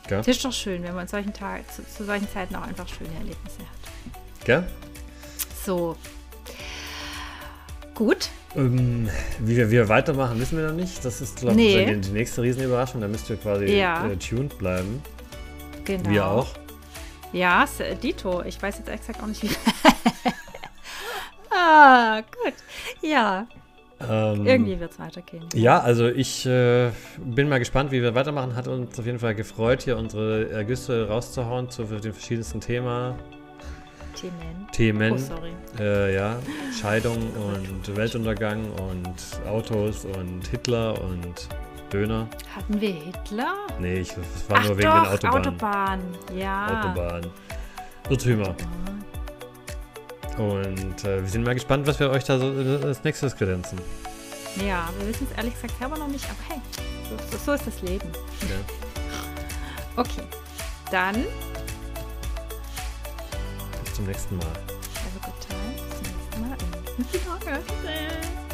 Gell? Es ist doch schön, wenn man solchen Tagen, zu, zu solchen Zeiten auch einfach schöne Erlebnisse hat. Gell? So. Gut. Ähm, wie wir, wie wir weitermachen, wissen wir noch nicht. Das ist, glaube Nee. ich, die, die nächste Riesenüberraschung. Da müsst ihr quasi Ja. äh, tuned bleiben. Genau. Wir auch. Ja, äh, Dito. Ich weiß jetzt exakt auch nicht, wie. [laughs] ah, gut. Ja, Ähm, irgendwie wird es weitergehen. Ja, also ich äh, bin mal gespannt, wie wir weitermachen. Hat uns auf jeden Fall gefreut, hier unsere Ergüsse rauszuhauen zu den verschiedensten Thema, Themen. Themen. Oh, sorry. Äh, ja, Scheidung und Weltuntergang und Autos und Hitler und Döner. Hatten wir Hitler? Nee, ich, das war Ach nur wegen doch, den Autobahnen. Autobahn. Ja. Autobahn. Irrtümer. Und äh, wir sind mal gespannt, was wir euch da so als nächstes kredenzen. Ja, wir wissen es ehrlich gesagt selber noch nicht, aber hey, so, so ist das Leben. Ja. Okay, dann zum nächsten Mal. have a good time. Bis zum nächsten Mal. [laughs]